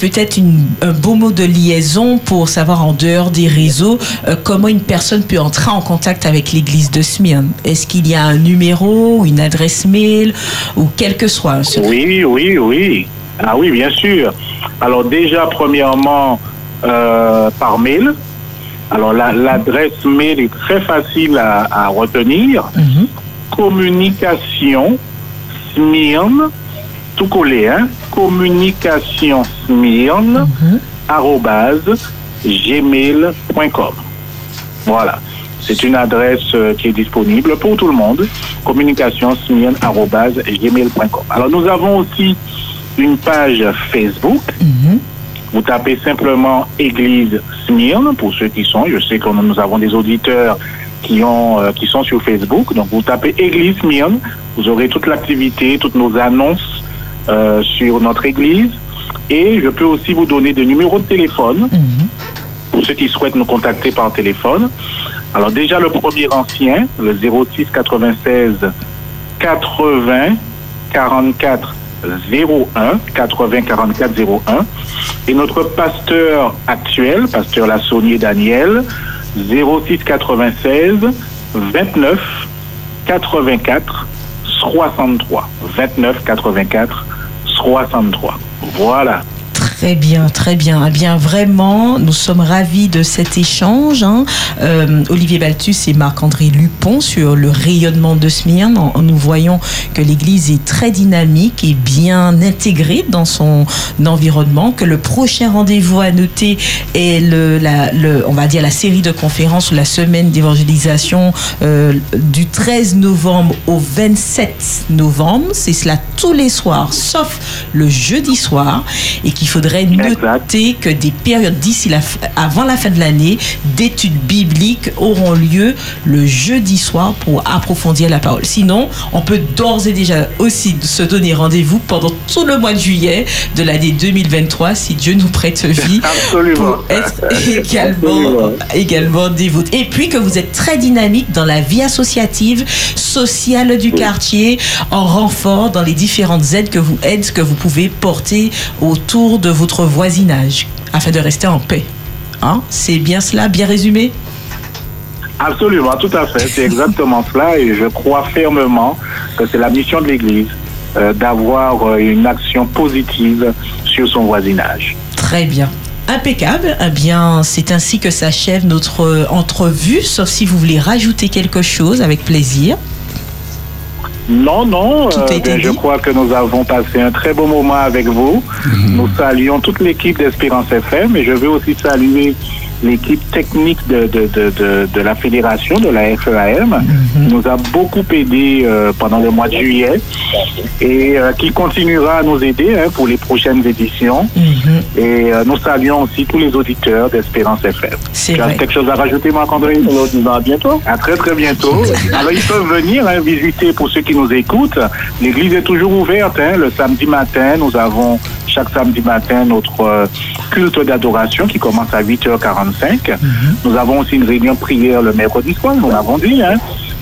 [SPEAKER 4] Peut-être un beau mot de liaison pour savoir en dehors des réseaux euh, comment une personne peut entrer en contact avec l'église de Smyrne. Est-ce qu'il y a un numéro, une adresse mail ou quel que soit
[SPEAKER 11] Oui, oui, oui. Ah oui, bien sûr. Alors déjà, premièrement, euh, par mail. Alors la- l'adresse mail est très facile à, à retenir. Communication Smyrne, tout collé, hein? Communication arrobase, gmail.com. Voilà. C'est une adresse euh, qui est disponible pour tout le monde. Communication gmail.com. Alors nous avons aussi une page Facebook. Vous tapez simplement Église Smyrne pour ceux qui sont. Je sais que nous avons des auditeurs qui ont euh, qui sont sur Facebook. Donc vous tapez Église Smyrne. Vous aurez toute l'activité, toutes nos annonces euh, sur notre église. Et je peux aussi vous donner des numéros de téléphone pour ceux qui souhaitent nous contacter par téléphone. Alors déjà le premier ancien, le 06 96 80 44 01 80 44 01 et notre pasteur actuel, pasteur Lassonnier Daniel 06 96 29 84 63 29 84 63. Voilà.
[SPEAKER 4] Très bien, très bien. Eh bien, vraiment, nous sommes ravis de cet échange. hein. Euh, Olivier Baltus et Marc-André Lupon sur le rayonnement de Smyrne. Nous voyons que l'Église est très dynamique et bien intégrée dans son environnement. Que le prochain rendez-vous à noter est le, la, on va dire la série de conférences ou la semaine d'évangélisation euh, du 13 novembre au 27 novembre. C'est cela tous les soirs, sauf le jeudi soir, et qu'il faudrait noter que des périodes d'ici la, avant la fin de l'année d'études bibliques auront lieu le jeudi soir pour approfondir la parole. Sinon, on peut d'ores et déjà aussi se donner rendez-vous pendant tout le mois de juillet de l'année 2023 si Dieu nous prête vie pour être également, également dévote. Et puis que vous êtes très dynamique dans la vie associative, sociale du quartier, en renfort dans les différentes aides que vous aides que vous pouvez porter autour de votre voisinage afin de rester en paix. Hein? C'est bien cela, bien résumé?
[SPEAKER 11] Absolument, tout à fait. C'est exactement cela et je crois fermement que c'est la mission de l'Église euh, d'avoir euh, une action positive sur son voisinage.
[SPEAKER 4] Très bien. Impeccable. Eh bien, c'est ainsi que s'achève notre euh, entrevue, sauf si vous voulez rajouter quelque chose avec plaisir.
[SPEAKER 11] Non, non,
[SPEAKER 4] Tout a
[SPEAKER 11] euh,
[SPEAKER 4] été
[SPEAKER 11] ben, je
[SPEAKER 4] dit.
[SPEAKER 11] crois que nous avons passé un très beau moment avec vous. Nous saluons toute l'équipe d'Espérance FM et je veux aussi saluer l'équipe technique de, de, de, de, de la fédération, de la FEAM, qui nous a beaucoup aidé euh, pendant le mois de juillet et euh, qui continuera à nous aider hein, pour les prochaines éditions. Et euh, nous saluons aussi tous les auditeurs d'Espérance FM.
[SPEAKER 4] C'est
[SPEAKER 11] tu as quelque chose à rajouter, Marc-André? À bientôt. À très, très bientôt. Alors, ils peuvent venir hein, visiter pour ceux qui nous écoutent. L'église est toujours ouverte. hein. Le samedi matin, nous avons chaque samedi matin notre euh, culte d'adoration qui commence à 8h45. Nous avons aussi une réunion de prière le mercredi soir, nous l'avons dit. hein.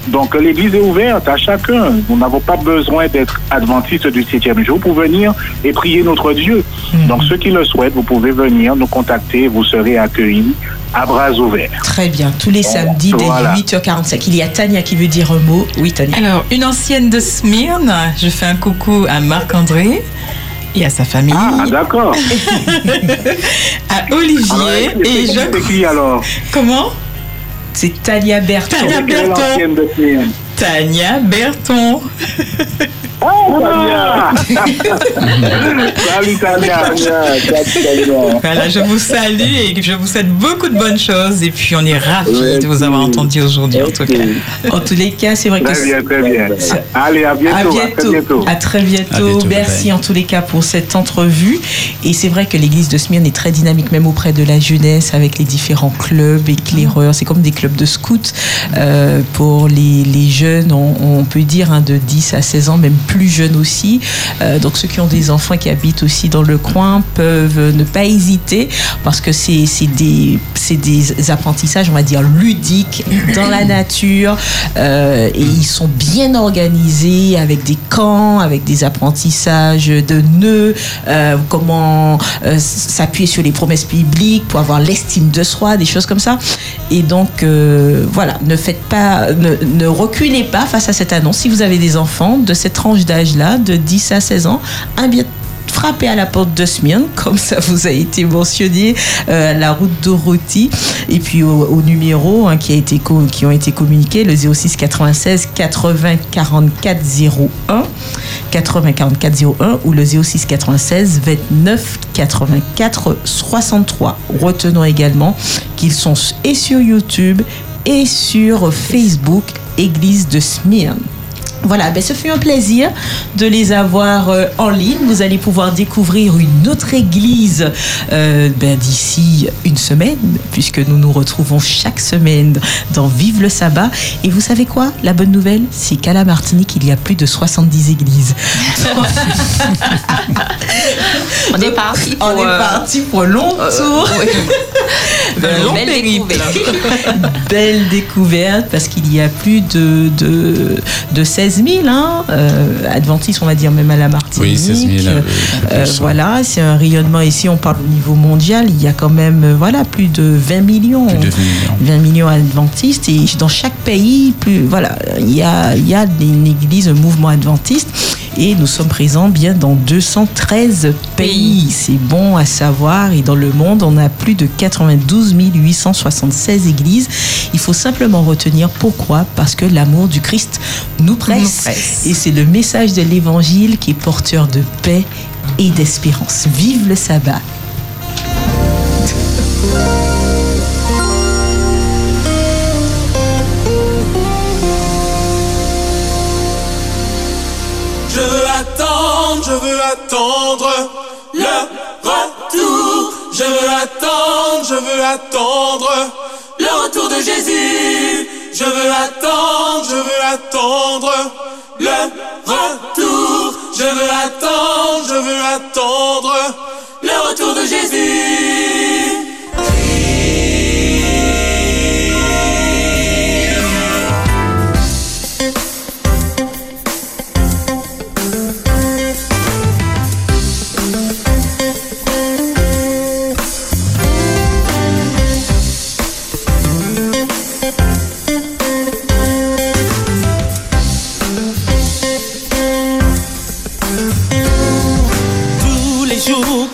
[SPEAKER 11] Donc, l'église est ouverte à chacun. Nous n'avons pas besoin d'être adventiste du septième jour pour venir et prier notre Dieu. Donc, ceux qui le souhaitent, vous pouvez venir nous contacter. Vous serez accueillis à bras ouverts.
[SPEAKER 4] Très bien, tous les samedis dès
[SPEAKER 11] Voilà.
[SPEAKER 4] 8h45. Il y a Tania qui veut dire un mot. Oui, Tania.
[SPEAKER 1] Alors, une ancienne de Smyrne, je fais un coucou à Marc-André et à sa famille.
[SPEAKER 11] Ah, d'accord.
[SPEAKER 1] à Olivier
[SPEAKER 11] Alors,
[SPEAKER 1] et je.
[SPEAKER 11] c'est qui alors
[SPEAKER 4] Comment C'est Tania Berton.
[SPEAKER 1] Tania Berton. Tania Berton.
[SPEAKER 11] Ah, Salut Tania
[SPEAKER 1] Voilà, je vous salue et je vous souhaite beaucoup de bonnes choses. Et puis, on est ravis de vous avoir entendu aujourd'hui, en tout cas.
[SPEAKER 4] En tous les cas, c'est vrai que
[SPEAKER 11] Très bien, très bien. Allez, à bientôt.
[SPEAKER 4] À
[SPEAKER 11] À très
[SPEAKER 4] bientôt. À très bientôt.
[SPEAKER 6] À bientôt,
[SPEAKER 4] Merci en tous les cas pour cette entrevue. Et c'est vrai que l'église de Smyrne est très dynamique, même auprès de la jeunesse, avec les différents clubs, éclaireurs. C'est comme des clubs de scouts. Euh, pour les, les jeunes, on, on peut dire hein, de 10 à 16 ans, même plus jeunes aussi. Euh, donc ceux qui ont des enfants qui habitent aussi dans le coin peuvent ne pas hésiter parce que c'est des, des apprentissages, on va dire, ludiques dans la nature. Euh, et ils sont bien organisés avec des camps, avec des apprentissages de nœuds, euh, comment s'appuyer sur les promesses bibliques pour avoir l'estime de soi, des choses comme ça. Et donc, voilà, ne faites pas, ne, ne reculez pas face à cette annonce. Si vous avez des enfants de cette tranche d'âge-là, de 10 à 16 ans, un bien frappez à la porte de Smyrne, comme ça vous a été mentionné, euh, la route Dorothy, et puis au, au numéro hein, qui, a été qui ont été communiqués, le 06 96 80 44 01, 80 44 01 ou le 06 96 29 84 63. Retenons également qu'ils sont et sur YouTube et sur Facebook, Église de Smyrne. Voilà, ben ce fut un plaisir de les avoir euh, en ligne. Vous allez pouvoir découvrir une autre église euh, ben, d'ici une semaine, puisque nous nous retrouvons chaque semaine dans Vive le sabbat. Et vous savez quoi? La bonne nouvelle, c'est qu'à la Martinique, il y a plus de 70 églises.
[SPEAKER 5] On est parti
[SPEAKER 4] On
[SPEAKER 5] pour,
[SPEAKER 4] est parti pour un long
[SPEAKER 5] euh,
[SPEAKER 4] tour.
[SPEAKER 5] oui.
[SPEAKER 1] Un long
[SPEAKER 5] Belle découverte.
[SPEAKER 4] Belle découverte parce qu'il y a plus de, de, de 16 000 hein, euh, adventistes, on va dire même à la Martinique.
[SPEAKER 6] Oui, 16 000,
[SPEAKER 4] Euh,
[SPEAKER 6] euh,
[SPEAKER 4] euh,
[SPEAKER 6] plus,
[SPEAKER 4] voilà, c'est un rayonnement ici, on parle au niveau mondial, il y a quand même voilà, plus de 20 millions.
[SPEAKER 6] Plus de 20 millions.
[SPEAKER 4] 20 millions adventistes et dans chaque pays, plus, voilà, il y a, il y a une église, un mouvement adventiste et nous sommes présents bien dans 213 pays. C'est bon à savoir et dans le monde, on a plus de 92 876 églises. Il faut simplement retenir pourquoi Parce que l'amour du Christ nous presse.
[SPEAKER 1] Nous presse.
[SPEAKER 4] Et c'est le message de l'évangile qui est porteur de paix et d'espérance. Vive le sabbat.
[SPEAKER 9] Le retour. Je veux attendre, je veux attendre le retour de Jésus. Je veux attendre, je veux attendre le retour. Je veux attendre, je veux attendre le retour de Jésus.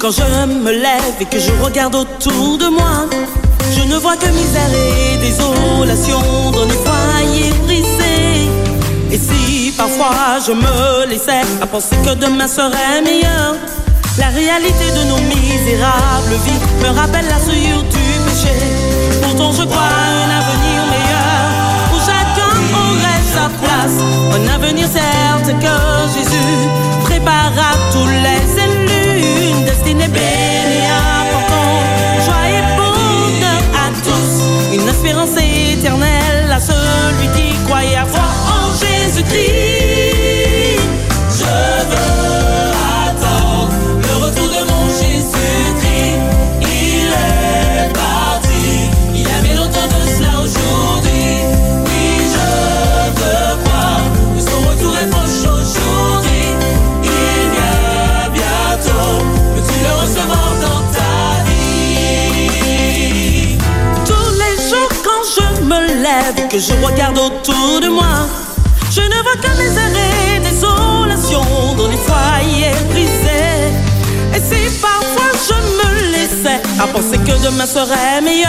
[SPEAKER 13] Quand je me lève et que je regarde autour de moi, je ne vois que misère et désolation dans les foyers brisés. Et si parfois je me laissais à penser que demain serait meilleur, la réalité de nos misérables vies me rappelle la souillure du péché. Pourtant je crois un avenir meilleur où chacun aurait sa place. Un avenir certes que Jésus prépare à tous les destinée bénie à joie et bonheur à tous, une espérance éternelle à celui qui croyait à serai meilleur.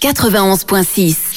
[SPEAKER 14] 91.6.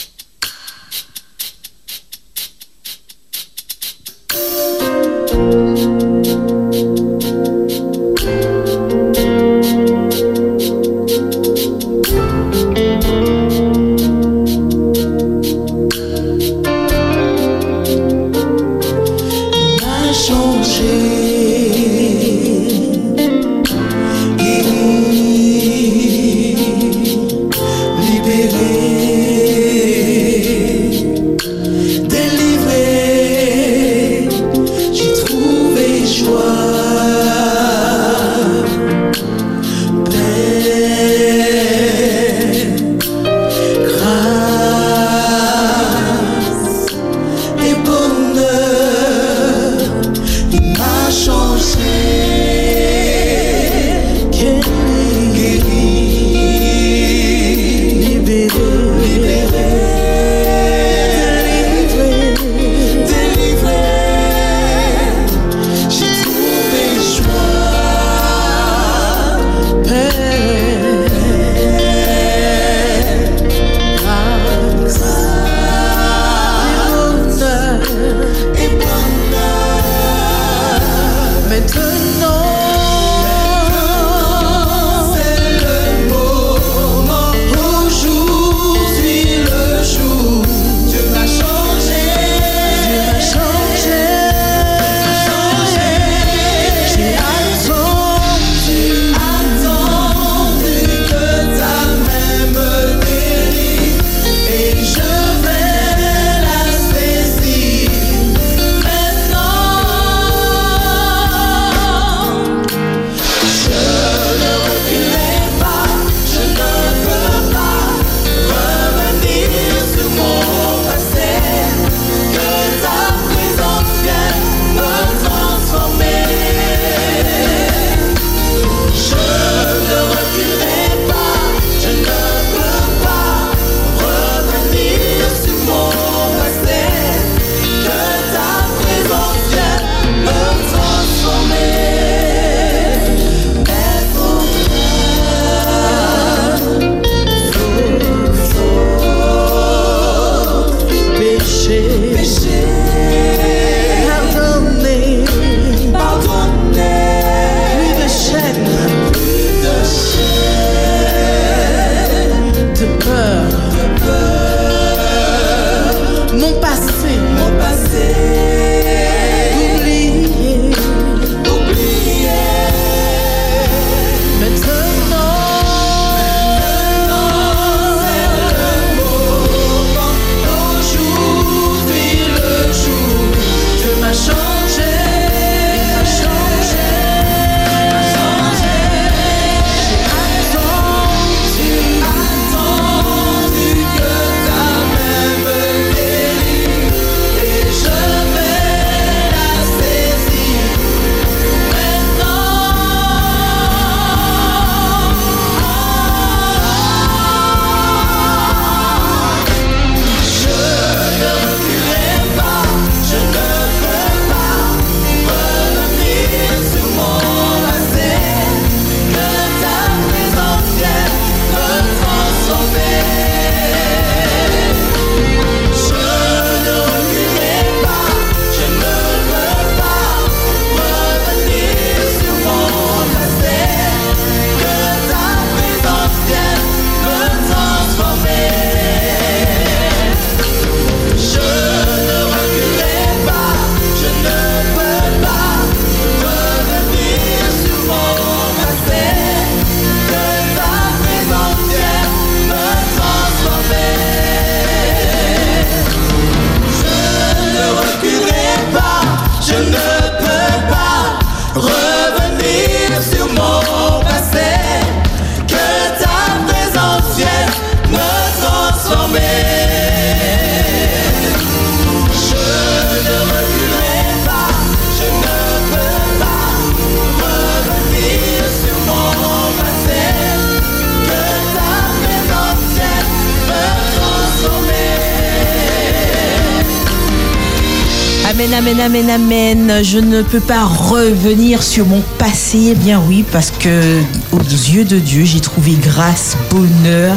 [SPEAKER 13] ne peux pas revenir sur mon passé.
[SPEAKER 4] Eh bien oui, parce que aux yeux de Dieu, j'ai trouvé grâce, bonheur,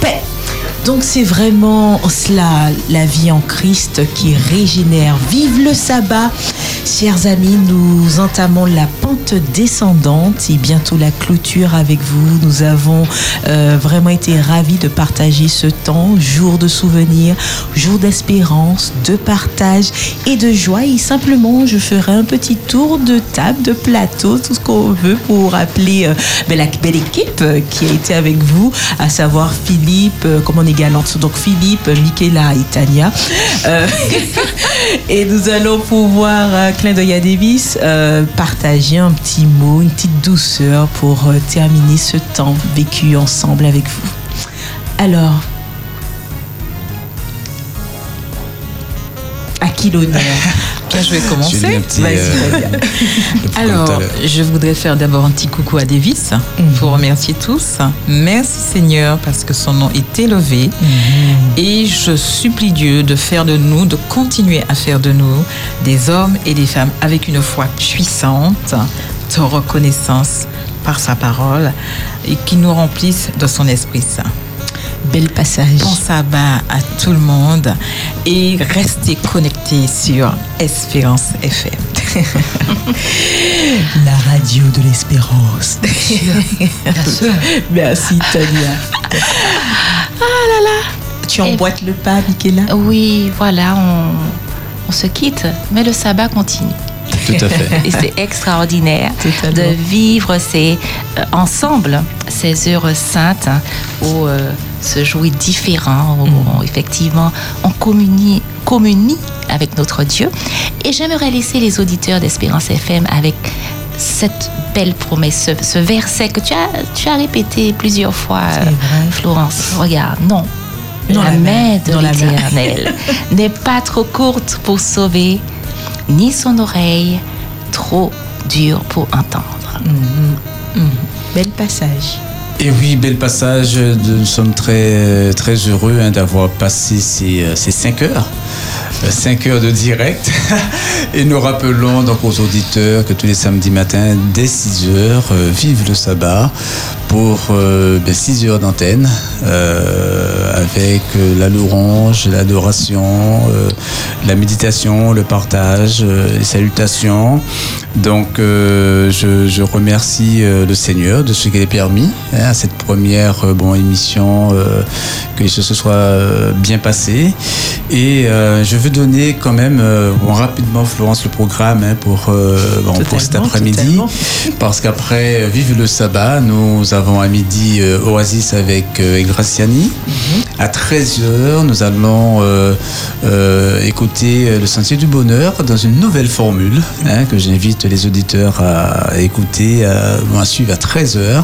[SPEAKER 4] paix. Donc c'est vraiment cela, la vie en Christ qui régénère. Vive le sabbat. Chers amis, nous entamons la descendante et bientôt la clôture avec vous. Nous avons euh, vraiment été ravis de partager ce temps, jour de souvenirs, jour d'espérance, de partage et de joie. Et simplement, je ferai un petit tour de table, de plateau, tout ce qu'on veut pour rappeler euh, ben, la belle équipe qui a été avec vous, à savoir Philippe, euh, comme on est galante, donc Philippe, Michaela et. Euh, et nous allons pouvoir, euh, clin d'œil à Davis, partager un petit mot, une petite douceur pour euh, terminer ce temps vécu ensemble avec vous. Alors, à qui l'honneur?
[SPEAKER 1] Bien, je vais commencer.
[SPEAKER 6] Petit,
[SPEAKER 1] Vas-y,
[SPEAKER 6] euh,
[SPEAKER 1] vas-y. Alors, je voudrais faire d'abord un petit coucou à Davis pour remercier tous. Merci Seigneur parce que son nom est élevé. Et je supplie Dieu de faire de nous, de continuer à faire de nous des hommes et des femmes avec une foi puissante, de reconnaissance par sa parole et qui nous remplisse de son Esprit Saint.
[SPEAKER 4] Bel passage.
[SPEAKER 1] Bon sabbat à tout le monde et restez connectés sur Espérance FM.
[SPEAKER 4] La radio de l'espérance. Merci Tania.
[SPEAKER 5] Ah là là
[SPEAKER 4] Tu emboîtes le pas, Michaela?
[SPEAKER 5] Oui, voilà, on, on se quitte, mais le sabbat continue.
[SPEAKER 6] Tout à fait.
[SPEAKER 5] Et c'est extraordinaire de vivre ces, euh, ensemble ces heures saintes hein, où euh, ce jour est différent, où on- effectivement on communie, communie avec notre Dieu. Et j'aimerais laisser les auditeurs d'Espérance FM avec cette belle promesse, ce, ce verset que tu as, tu as répété plusieurs fois, euh, Florence. Regarde, non.
[SPEAKER 4] Dans
[SPEAKER 5] la,
[SPEAKER 4] la
[SPEAKER 5] main de l'Éternel n'est pas trop courte pour sauver, ni son oreille trop dure pour entendre.
[SPEAKER 4] Bel passage.
[SPEAKER 6] Et oui, bel passage. Nous sommes très, très heureux hein, d'avoir passé ces, euh, ces cinq heures. Euh, Cinq heures de direct. Et nous rappelons donc aux auditeurs que tous les samedis matins, dès 6 heures, euh, vive le sabbat pour 6 heures d'antenne euh, avec euh, la louange, l'adoration, euh, la méditation, le partage, euh, les salutations. Donc euh, je, remercie euh, le Seigneur de ce qu'il est permis hein, à cette première euh, bon, émission, euh, que soient euh, bien passées. Et euh, je veux donner quand même euh, bon, rapidement, Florence, le programme hein, pour, euh, bon, pour cet après-midi. Parce qu'après euh, Vive le sabbat, nous avons à midi euh, Oasis avec Graciani. À 13h, nous allons écouter Le Sentier du Bonheur dans une nouvelle formule hein, que j'invite les auditeurs à écouter, à, à suivre à 13h.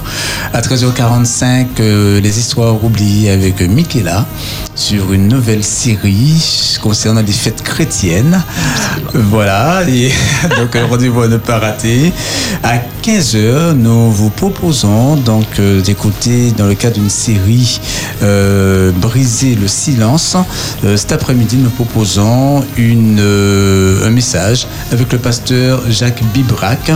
[SPEAKER 6] À 13h45, euh, Les Histoires oubliées avec Michaela sur une nouvelle série concernant les fêtes chrétiennes. Voilà, donc un rendez-vous à ne pas rater. À 15h, nous vous proposons donc euh, d'écouter dans le cadre d'une série euh, Briser le silence. Euh, cet après-midi, nous proposons euh, un message avec le pasteur Jacques Bibrac.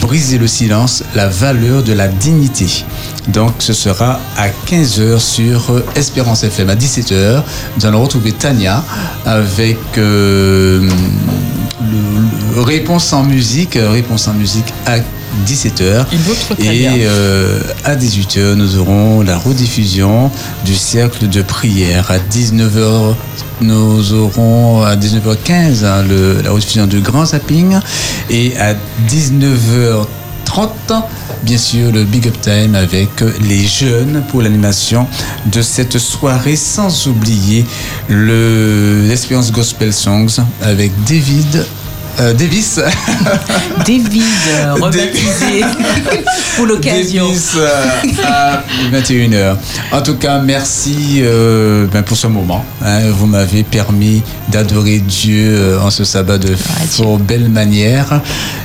[SPEAKER 6] Briser le silence, la valeur de la dignité. Donc ce sera à 15h sur Espérance FM. À 17h, nous allons retrouver Tania avec euh, Réponse en musique, Réponse en musique à 17h. Et euh, à 18h, nous aurons la rediffusion du cercle de prière. À 19h, nous aurons à 19h15 hein, le- la rediffusion du grand zapping. Et à 19h30, bien sûr, le Big Up Time avec les jeunes pour l'animation de cette soirée, sans oublier le l'Espérance Gospel Songs avec David. Euh, Davis.
[SPEAKER 4] David, euh, rebaptisé pour l'occasion.
[SPEAKER 6] Davis, euh, à 21h. En tout cas, merci euh, ben, pour ce moment. hein. Vous m'avez permis d'adorer Dieu euh, en ce sabbat de fort belle manière.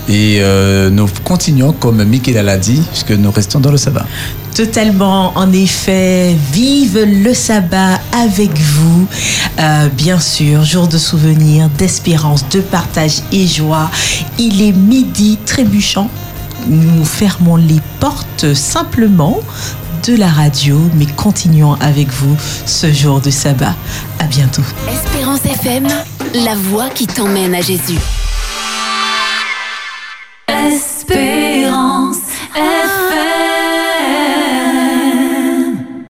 [SPEAKER 6] Et euh, nous continuons, comme Michael l'a dit, puisque nous restons dans le sabbat.
[SPEAKER 4] Totalement, en effet, vive le sabbat avec vous. Euh, bien sûr, jour de souvenir, d'espérance, de partage et joie. Il est midi trébuchant. Nous fermons les portes simplement de la radio, mais continuons avec vous ce jour de sabbat. À bientôt.
[SPEAKER 14] Espérance FM, la voix qui t'emmène à Jésus.
[SPEAKER 15] Espérance.